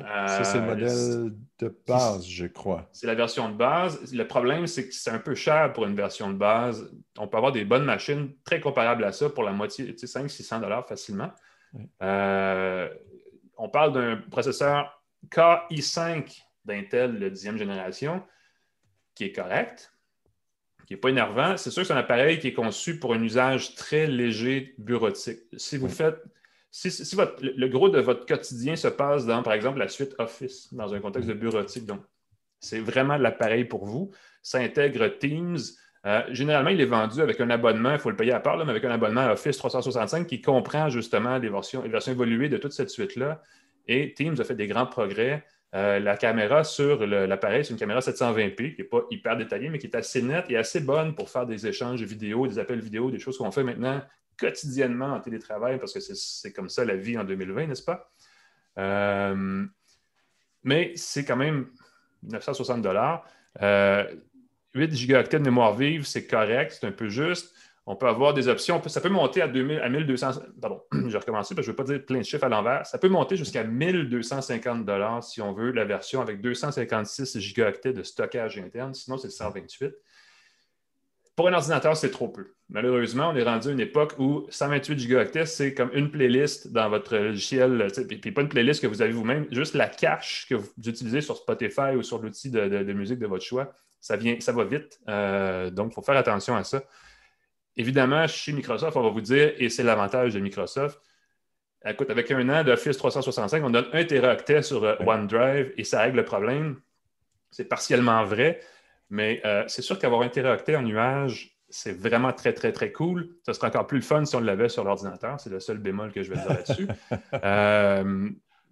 B: ça, c'est le euh, modèle de base, je crois.
A: C'est la version de base. Le problème, c'est que c'est un peu cher pour une version de base. On peut avoir des bonnes machines très comparables à ça pour la moitié, 500-600 facilement. Euh, on parle d'un processeur KI5 d'Intel de 10e génération qui est correct, qui n'est pas énervant. C'est sûr que c'est un appareil qui est conçu pour un usage très léger bureautique. Si vous faites si, le gros de votre quotidien se passe dans, par exemple, la suite Office, dans un contexte de bureautique, donc c'est vraiment l'appareil pour vous. Ça intègre Teams. Euh, généralement, il est vendu avec un abonnement, il faut le payer à part, mais avec un abonnement Office 365 qui comprend justement les versions, les versions évoluées de toute cette suite-là. Et Teams a fait des grands progrès. Euh, la caméra sur l'appareil, c'est une caméra 720p qui n'est pas hyper détaillée, mais qui est assez nette et assez bonne pour faire des échanges vidéo, des appels vidéo, des choses qu'on fait maintenant quotidiennement en télétravail parce que c'est comme ça la vie en 2020, n'est-ce pas? Euh, mais c'est quand même 960 dollars. 8 euh, gigaoctets de mémoire vive, c'est correct, c'est un peu juste. On peut avoir des options. ça peut monter à, 2000, à 1200. Pardon, je vais recommencer parce que je ne veux pas dire plein de chiffres à l'envers. Ça peut monter jusqu'à 1250 dollars si on veut la version avec 256 gigaoctets de stockage interne. Sinon, c'est 128 pour un ordinateur, c'est trop peu. Malheureusement, on est rendu à une époque où 128 gigaoctets, c'est comme une playlist dans votre logiciel, puis, puis pas une playlist que vous avez vous-même, juste la cache que vous utilisez sur Spotify ou sur l'outil de, musique de votre choix. Ça, vient, ça va vite, euh, donc il faut faire attention à ça. Évidemment, chez Microsoft, on va vous dire, et c'est l'avantage de Microsoft, écoute, avec un an d'Office 365, on donne un téraoctet sur euh, OneDrive et ça règle le problème. C'est partiellement vrai, mais euh, c'est sûr qu'avoir un téraoctet en nuage, c'est vraiment très, très, très cool. Ça serait encore plus le fun si on l'avait sur l'ordinateur. C'est le seul bémol que je vais dire là-dessus. Euh,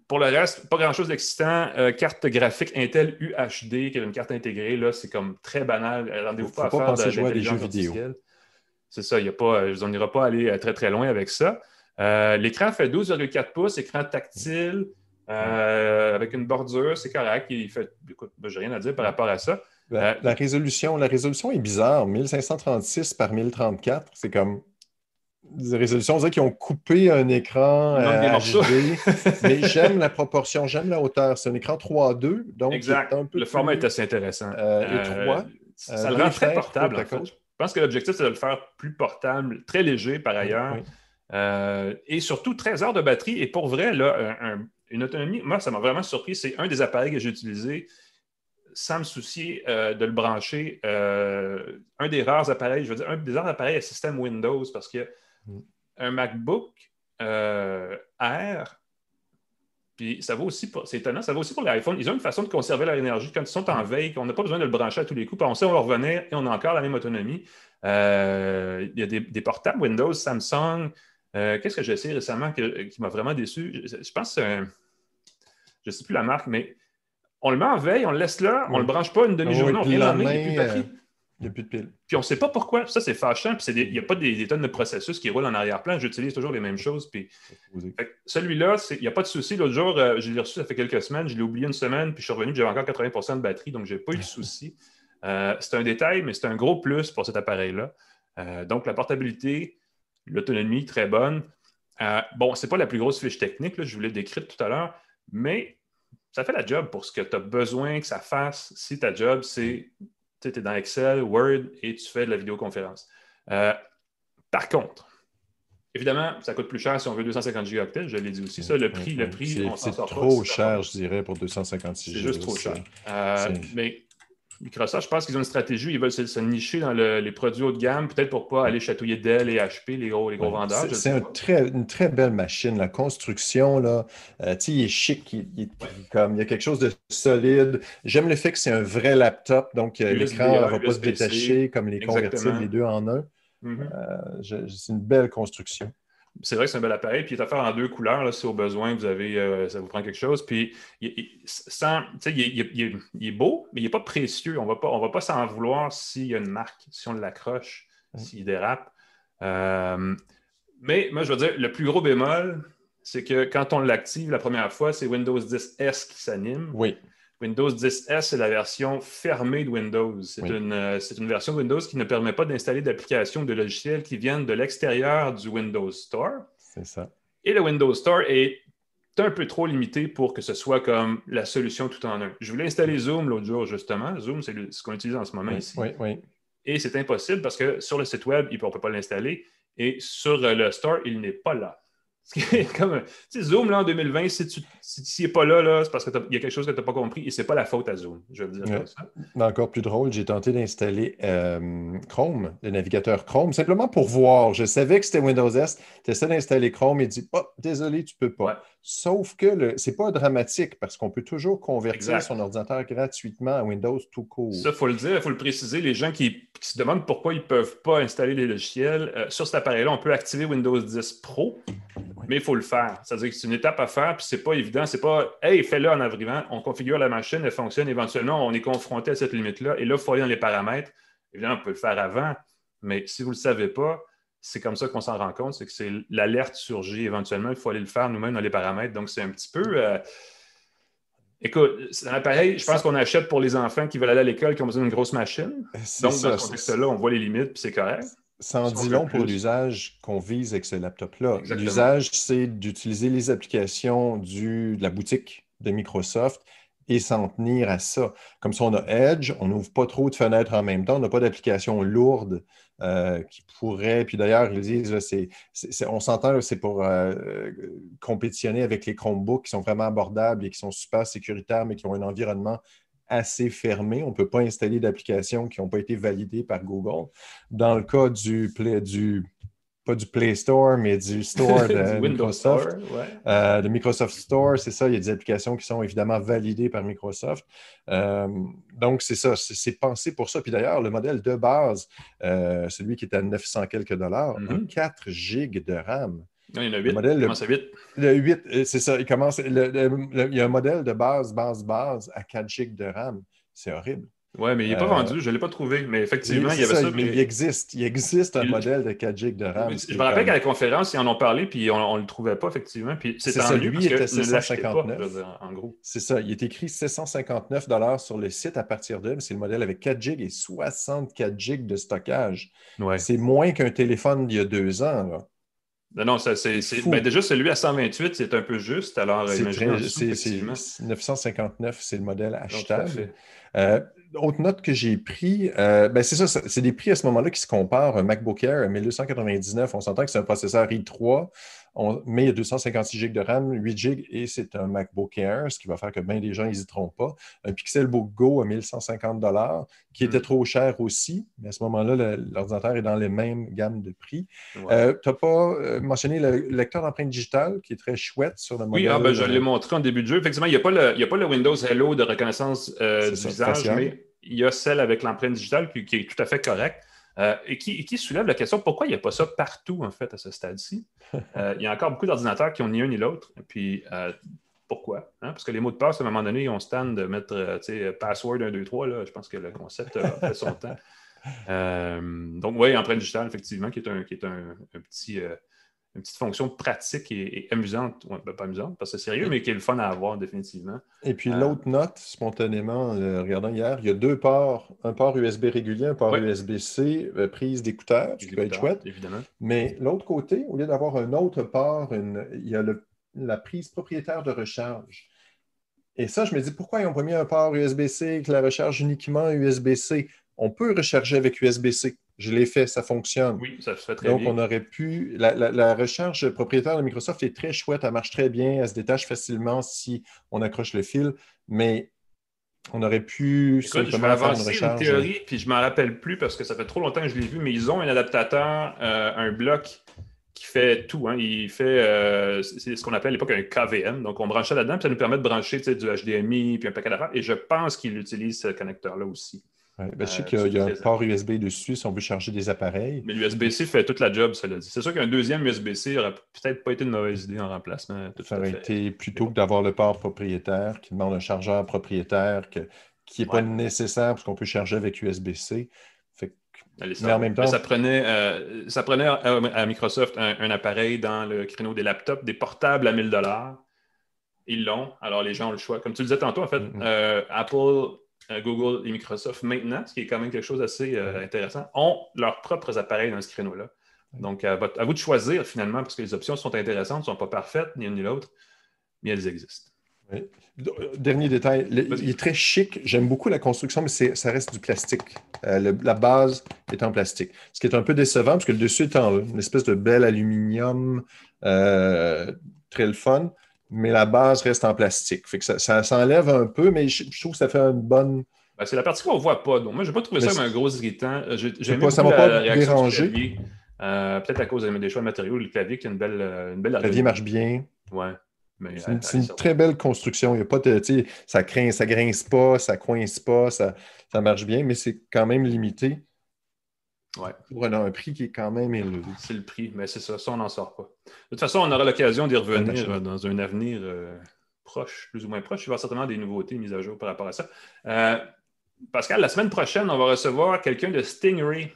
A: pour le reste, pas grand-chose d'excitant. carte graphique Intel UHD, qui est une carte intégrée, là, c'est comme très banal. Rendez-vous pas à faire de, jouer à des jeux vidéo. C'est ça, y a pas, on n'ira pas aller très, très loin avec ça. Euh, l'écran fait 12,4 pouces, écran tactile, euh, avec une bordure, c'est correct. Il fait, écoute, j'ai rien à dire par rapport à ça.
B: La, euh, résolution, la résolution est bizarre, 1536 par 1034, c'est comme des résolutions, on dirait qu'ils ont coupé un écran HD, mais j'aime la proportion, j'aime la hauteur. C'est un écran 3.2, donc
A: exact. le format est assez intéressant.
B: et 3.
A: ça le rend très portable. En fait. Je pense que l'objectif, c'est de le faire plus portable, très léger par ailleurs. Euh, et surtout 13 heures de batterie. Et pour vrai, là, une autonomie, moi, ça m'a vraiment surpris. C'est un des appareils que j'ai utilisé sans me soucier euh, de le brancher. Euh, un des rares appareils, je veux dire, un des rares appareils à système Windows parce que mm. un MacBook Air, puis ça vaut aussi pour, c'est étonnant, ça vaut aussi pour l'iPhone. Ils ont une façon de conserver leur énergie quand ils sont en veille, qu'on n'a pas besoin de le brancher à tous les coups. Puis on sait, on va revenir et on a encore la même autonomie. il y a des portables Windows, Samsung, euh, qu'est-ce que j'ai essayé récemment qui m'a vraiment déçu? Je, pense que je ne sais plus la marque, mais on le met en veille, on le laisse là, on ne le branche pas une demi-journée, on vient il n'y a plus de pile. Puis on ne sait pas pourquoi. Ça, c'est fâchant. Puis il n'y a pas des, tonnes de processus qui roulent en arrière-plan. J'utilise toujours les mêmes choses. Puis celui-là, il n'y a pas de souci. L'autre jour, euh, je l'ai reçu, ça fait quelques semaines. Je l'ai oublié une semaine, puis je suis revenu, j'avais encore 80% de batterie, donc je n'ai pas eu de souci. Euh, c'est un détail, mais c'est un gros plus pour cet appareil-là. donc, la portabilité, l'autonomie très bonne. Euh, bon, ce n'est pas la plus grosse fiche technique, je vous l'ai décrite tout à l'heure, mais ça fait la job pour ce que tu as besoin que ça fasse si ta job, c'est tu es dans Excel, Word et tu fais de la vidéoconférence. Euh, par contre, évidemment, ça coûte plus cher si on veut 250 gigaoctets, je l'ai dit aussi. Ça, le prix, le prix,
B: c'est trop cher, je dirais, pour 256
A: C'est juste trop cher. Euh, mais Microsoft, je pense qu'ils ont une stratégie, ils veulent se, nicher dans les produits haut de gamme, peut-être pour ne pas aller chatouiller Dell et HP, les gros, les gros vendeurs.
B: C'est une très belle machine. La construction, là, euh, il est chic, il, comme, il y a quelque chose de solide. J'aime le fait que c'est un vrai laptop, donc euh, l'écran ne va pas se détacher comme les convertibles, les deux en un. Mm-hmm. Euh, c'est une belle construction
A: c'est vrai que c'est un bel appareil, puis il est à faire en deux couleurs, là, si au besoin, vous avez, euh, ça vous prend quelque chose. Puis, il, est beau, mais il n'est pas précieux. On ne va pas s'en vouloir s'il y a une marque, si on l'accroche, s'il dérape. Euh, mais moi, je veux dire, le plus gros bémol, c'est que quand on l'active la première fois, c'est Windows 10 S qui s'anime.
B: Oui.
A: Windows 10S, c'est la version fermée de Windows. Euh, c'est une, version de Windows qui ne permet pas d'installer d'applications ou de logiciels qui viennent de l'extérieur du Windows Store.
B: C'est ça.
A: Et le Windows Store est un peu trop limité pour que ce soit comme la solution tout en un. Je voulais installer Zoom l'autre jour, justement. Zoom, c'est ce qu'on utilise en ce moment ici.
B: Oui, oui.
A: Et c'est impossible parce que sur le site web, on ne peut pas l'installer. Et sur le store, il n'est pas là. comme, Zoom, là, en 2020, si tu n'es pas là, là c'est parce qu'il y a quelque chose que tu n'as pas compris et ce n'est pas la faute à Zoom. Je veux dire
B: Encore plus drôle, j'ai tenté d'installer euh, Chrome, le navigateur Chrome, simplement pour voir. Je savais que c'était Windows S. Tu essaies d'installer Chrome et dit oh, désolé, tu ne peux pas. Sauf que ce n'est pas dramatique parce qu'on peut toujours convertir son ordinateur gratuitement à Windows tout court.
A: Ça, il faut le dire, il faut le préciser. Les gens qui, se demandent pourquoi ils ne peuvent pas installer les logiciels, euh, sur cet appareil-là, on peut activer Windows 10 Pro. Mais il faut le faire. C'est-à-dire que c'est une étape à faire, puis c'est pas évident. C'est pas Hey, fais-le en arrivant. On configure la machine, elle fonctionne. Éventuellement, on est confronté à cette limite-là. Et là, il faut aller dans les paramètres. Évidemment, on peut le faire avant, mais si vous ne le savez pas, c'est comme ça qu'on s'en rend compte, c'est que c'est l'alerte surgit éventuellement. Il faut aller le faire nous-mêmes dans les paramètres. Donc, c'est un petit peu. Euh, écoute, c'est un appareil, je pense qu'on achète pour les enfants qui veulent aller à l'école, qui ont besoin d'une grosse machine. Donc, dans ce contexte-là, on voit les limites, puis c'est correct.
B: Ça en dit long pour l'usage qu'on vise avec ce laptop-là. L'usage, c'est d'utiliser les applications du, de la boutique de Microsoft, et s'en tenir à ça. Comme ça, on a Edge, on n'ouvre pas trop de fenêtres en même temps, on n'a pas d'application lourde euh, qui pourrait, puis d'ailleurs, ils disent, on s'entend, c'est pour euh, compétitionner avec les Chromebooks qui sont vraiment abordables et qui sont super sécuritaires, mais qui ont un environnement assez fermé. On ne peut pas installer d'applications qui n'ont pas été validées par Google. Dans le cas du, du pas du Play Store, mais du Store de Microsoft. Euh, de Microsoft Store, c'est ça. Il y a des applications qui sont évidemment validées par Microsoft. Euh, donc, c'est ça. C'est pensé pour ça. Puis d'ailleurs, le modèle de base, euh, celui qui est à 900 quelques dollars, a 4 mm-hmm. gigs de RAM.
A: il y en a 8. Le modèle, il commence à 8.
B: Le 8, c'est ça. Il, commence, il y a un modèle de base, base, base à 4 gigs de RAM. C'est horrible.
A: Oui, mais il n'est pas euh, vendu, je ne l'ai pas trouvé. Mais effectivement, il y avait ça.
B: mais... il existe. Il existe un modèle de 4 GB de RAM.
A: Je me rappelle qu'à la conférence, ils en ont parlé, puis on ne le trouvait pas, effectivement. Puis c'est ça, lui, il était 659. en gros.
B: C'est ça. Il est écrit 659 sur le site à partir de. C'est le modèle avec 4 GB et 64 GB de stockage. C'est moins qu'un téléphone d'il y a deux ans. Là.
A: Non, non, c'est, ben déjà celui à 128, c'est un peu juste. Alors,
B: c'est, 959, c'est le modèle achetable. Euh, autre note que j'ai pris, euh, ben c'est ça, c'est des prix à ce moment-là qui se comparent. MacBook Air à 1299, on s'entend que c'est un processeur i3 mais il y a 256 GB de RAM, 8 GB et c'est un MacBook Air, ce qui va faire que bien des gens n'hésiteront pas. Un Pixelbook Go à 1150 qui était mm. trop cher aussi, mais à ce moment-là, l'ordinateur est dans les mêmes gammes de prix. Euh, tu n'as pas euh, mentionné le lecteur d'empreinte digitale qui est très chouette sur le modèle.
A: Oui, ah, ben, je l'ai montré en début de jeu. Effectivement, il n'y a, pas le Windows Hello de reconnaissance euh, du visage, mais il y a celle avec l'empreinte digitale qui, qui, est tout à fait correcte. Euh, et, qui, soulève la question pourquoi il n'y a pas ça partout, en fait, à ce stade-ci? Euh, il y a encore beaucoup d'ordinateurs qui ont ni un ni l'autre. Et puis, euh, pourquoi? Hein? Parce que les mots de passe, à un moment donné, on stand de mettre password 1, 2, 3. Là, je pense que le concept a fait son temps. donc, oui, empreinte digitale, effectivement, qui est un, qui est un petit une petite fonction pratique et, amusante, ben, pas amusante parce que c'est sérieux, mais qui est le fun à avoir définitivement.
B: Et puis euh, l'autre note, spontanément, regardant hier, il y a deux ports, un port USB régulier, un port USB-C, euh, prise d'écouteurs, ce qui peut être chouette.
A: Évidemment.
B: Mais l'autre côté, au lieu d'avoir un autre port, il y a la prise propriétaire de recharge. Et ça, je me dis, pourquoi ils n'ont pas mis un port USB-C avec la recharge uniquement USB-C? On peut recharger avec USB-C. Je l'ai fait, ça fonctionne.
A: Oui, ça se fait très
B: bien.
A: Donc,
B: on aurait pu. La, recharge propriétaire de Microsoft est très chouette, elle marche très bien, elle se détache facilement si on accroche le fil, mais on aurait pu
A: Écoute, je vais avancer une, théorie, puis je ne m'en rappelle plus parce que ça fait trop longtemps que je l'ai vu, mais ils ont un adaptateur, euh, un bloc qui fait tout. Hein. Il fait euh, c'est ce qu'on appelle à l'époque un KVM. Donc, on branche ça là-dedans, puis ça nous permet de brancher du HDMI, puis un paquet d'affaires. Et je pense qu'il utilise ce connecteur-là aussi.
B: Ben, je sais euh, qu'il y a, un port USB dessus si on veut charger des appareils.
A: Mais l'USB-C fait toute la job, cela dit. C'est sûr qu'un deuxième USB-C n'aurait peut-être pas été une mauvaise idée en remplacement.
B: ça aurait été plutôt que d'avoir le port propriétaire qui demande un chargeur propriétaire qui n'est pas nécessaire parce qu'on peut charger avec USB-C.
A: Mais en même temps. Ça prenait, euh, ça prenait à, Microsoft un, appareil dans le créneau des laptops, des portables à 1000 Ils l'ont. Alors les gens ont le choix. Comme tu le disais tantôt, en fait, euh, Apple euh, Google et Microsoft maintenant, ce qui est quand même quelque chose d'assez euh, intéressant, ont leurs propres appareils dans ce créneau-là. Donc, à, vous de choisir finalement, parce que les options sont intéressantes, ne sont pas parfaites, ni l'une ni l'autre, mais elles existent.
B: Euh, dernier détail, il est très chic. J'aime beaucoup la construction, mais ça reste du plastique. la base est en plastique. Ce qui est un peu décevant, parce que le dessus est en une espèce de bel aluminium très le fun mais la base reste en plastique. Fait que ça, s'enlève un peu, mais je, trouve que ça fait une bonne.
A: Ben, c'est la partie qu'on ne voit pas. Donc, moi, je n'ai pas trouvé ça comme un gros irritant.
B: ça ne m'a pas dérangé.
A: Euh, peut-être à cause des choix de matériaux, le clavier qui a une belle, euh, une belle
B: Le clavier marche bien.
A: Ouais.
B: C'est une, très belle construction. Il y a pas de, ça craint, ça grince pas, ça coince pas, ça, ça marche bien, mais c'est quand même limité.
A: Ouais.
B: Pour un, prix qui est quand même élevé.
A: C'est le prix, mais c'est ça, ça, on n'en sort pas. De toute façon, on aura l'occasion d'y revenir euh, dans un avenir euh, proche, plus ou moins proche. Il va y avoir certainement des nouveautés mises à jour par rapport à ça. Euh, Pascal, la semaine prochaine, on va recevoir quelqu'un de Stingray.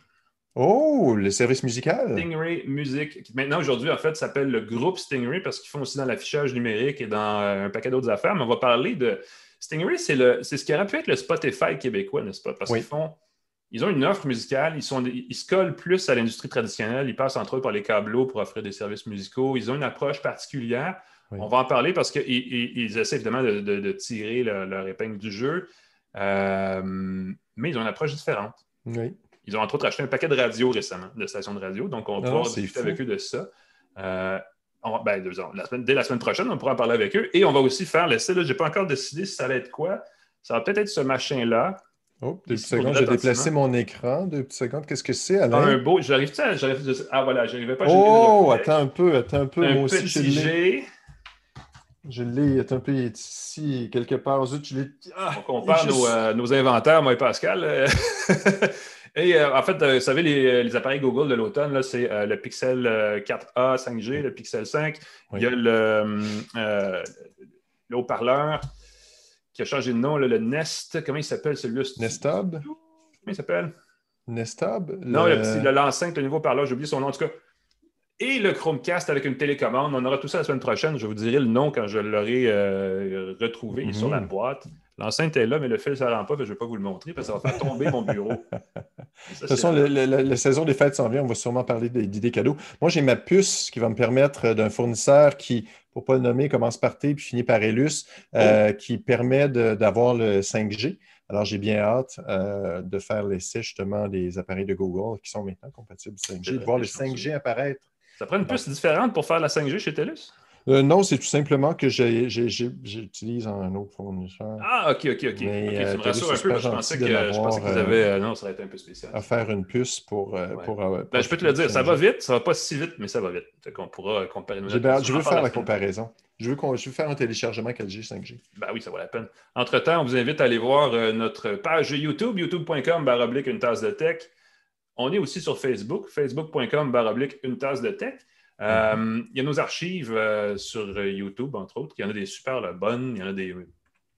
B: Oh, le service musical.
A: Stingray Music, qui maintenant aujourd'hui, en fait, s'appelle le groupe Stingray parce qu'ils font aussi dans l'affichage numérique et dans un paquet d'autres affaires. Mais on va parler de. Stingray, c'est ce qui aurait pu être le Spotify québécois, n'est-ce pas? Parce qu'ils font ils ont une offre musicale, ils, sont, ils se collent plus à l'industrie traditionnelle, ils passent entre autres par les câbleaux pour offrir des services musicaux, ils ont une approche particulière. On va en parler parce qu'ils ils, essaient évidemment de, tirer leur épingle du jeu, euh, mais ils ont une approche différente. Ils ont entre autres acheté un paquet de radios récemment, de stations de radio, donc on va ah, pouvoir discuter avec eux de ça. Euh, ben, dès la semaine prochaine, on pourra en parler avec eux. Et on va aussi faire l'essai. Je n'ai pas encore décidé si ça va être quoi. Ça va peut-être être ce machin-là.
B: Oh, deux petites secondes, j'ai déplacé mon écran. Deux petites secondes, qu'est-ce que c'est, Alain?
A: un beau, j'arrive à. Ah voilà, j'arrivais pas à
B: Oh, attends un peu, attends un peu.
A: Un Moi aussi, je l'ai.
B: Je l'ai, attends un peu, il est ici, quelque part. Zut, je
A: ah, on compare nos, euh, nos, inventaires, moi et Pascal. et euh, en fait, euh, vous savez, les, les, appareils Google de l'automne, c'est le Pixel 4a 5G, le Pixel 5. Il y a le, le haut-parleur qui a changé de nom, le Nest. Comment il s'appelle celui-là?
B: Nestab?
A: Comment il s'appelle?
B: Nestab?
A: Non, le... l'enceinte, le nouveau parleur, j'ai oublié son nom. En tout cas, et le Chromecast avec une télécommande. On aura tout ça la semaine prochaine. Je vous dirai le nom quand je l'aurai euh, retrouvé sur la boîte. L'enceinte est là, mais le fil ne rend pas. Je ne vais pas vous le montrer parce que ça va faire tomber mon bureau.
B: de toute façon, la saison des fêtes s'en vient. On va sûrement parler d'idées cadeaux. Moi, j'ai ma puce qui va me permettre d'un fournisseur qui, pour ne pas le nommer, commence par T puis finit par ELUS, euh, oh. qui permet d'avoir le 5G. Alors, j'ai bien hâte euh, de faire l'essai justement des appareils de Google qui sont maintenant compatibles 5G, de voir le 5G apparaître
A: ça prend une puce différente pour faire la 5G chez TELUS?
B: Euh, non, c'est tout simplement que j'utilise un autre fournisseur.
A: Ah, OK, OK, OK. Mais, okay, euh, me rassure un peu, je pensais, que, je pensais qu'ils avaient... Euh, non, ça aurait été un peu spécial.
B: À faire une puce pour... pour
A: ben, je peux te le dire, ça va vite, ça va pas si vite, mais ça va vite. Fait qu'on pourra comparer
B: nos Je veux faire la comparaison. Je veux, je veux faire un téléchargement 4G, 5G.
A: Ben oui, ça vaut la peine. Entre-temps, on vous invite à aller voir notre page YouTube, youtube.com, une tasse de tech. On est aussi sur Facebook, facebook.com une tasse de tech. Euh, mhm. il y a nos archives euh, sur YouTube, entre autres. Il y en a des super bonnes, il y en a des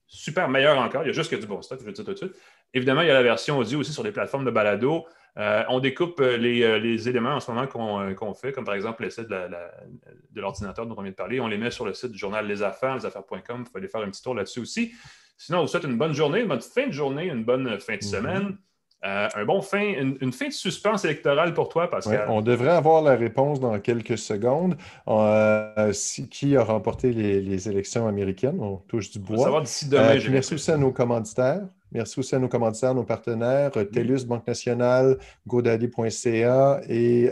A: super meilleures encore. Il y a juste que du bon stock, je veux dire tout de suite. Évidemment, il y a la version audio aussi sur les plateformes de balado. Euh, on découpe les, éléments en ce moment qu'on fait, comme par exemple le site de l'ordinateur dont on vient de parler. On les met sur le site du journal Les Affaires, lesaffaires.com. Il faut aller faire un petit tour là-dessus aussi. Sinon, on vous souhaite une bonne journée, une bonne fin de journée, une bonne fin de mhm. semaine. Euh, un bon fin, une, fin de suspense électorale pour toi, Pascal.
B: on devrait avoir la réponse dans quelques secondes. Euh, qui a remporté les, élections américaines? On touche du bois. On va
A: savoir d'ici demain.
B: Euh, merci aussi à nos commanditaires. Merci aussi à nos commanditaires, nos partenaires, TELUS, Banque nationale, GoDaddy.ca et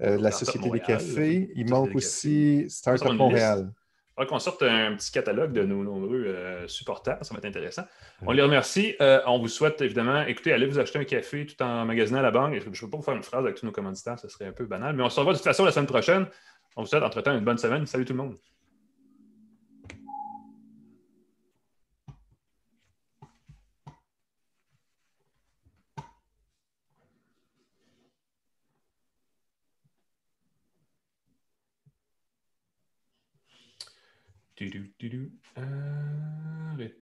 B: la Société des cafés. Il manque aussi Startup Montréal
A: qu'on sorte un petit catalogue de nos nombreux euh, supporters. Ça va être intéressant. On les remercie. Euh, on vous souhaite évidemment, écoutez, allez vous acheter un café tout en magasinant à la banque. Je ne peux pas vous faire une phrase avec tous nos commanditaires, ça serait un peu banal. Mais on se revoit de toute façon la semaine prochaine. On vous souhaite entre-temps une bonne semaine. Salut tout le monde. Do do do do. Uh...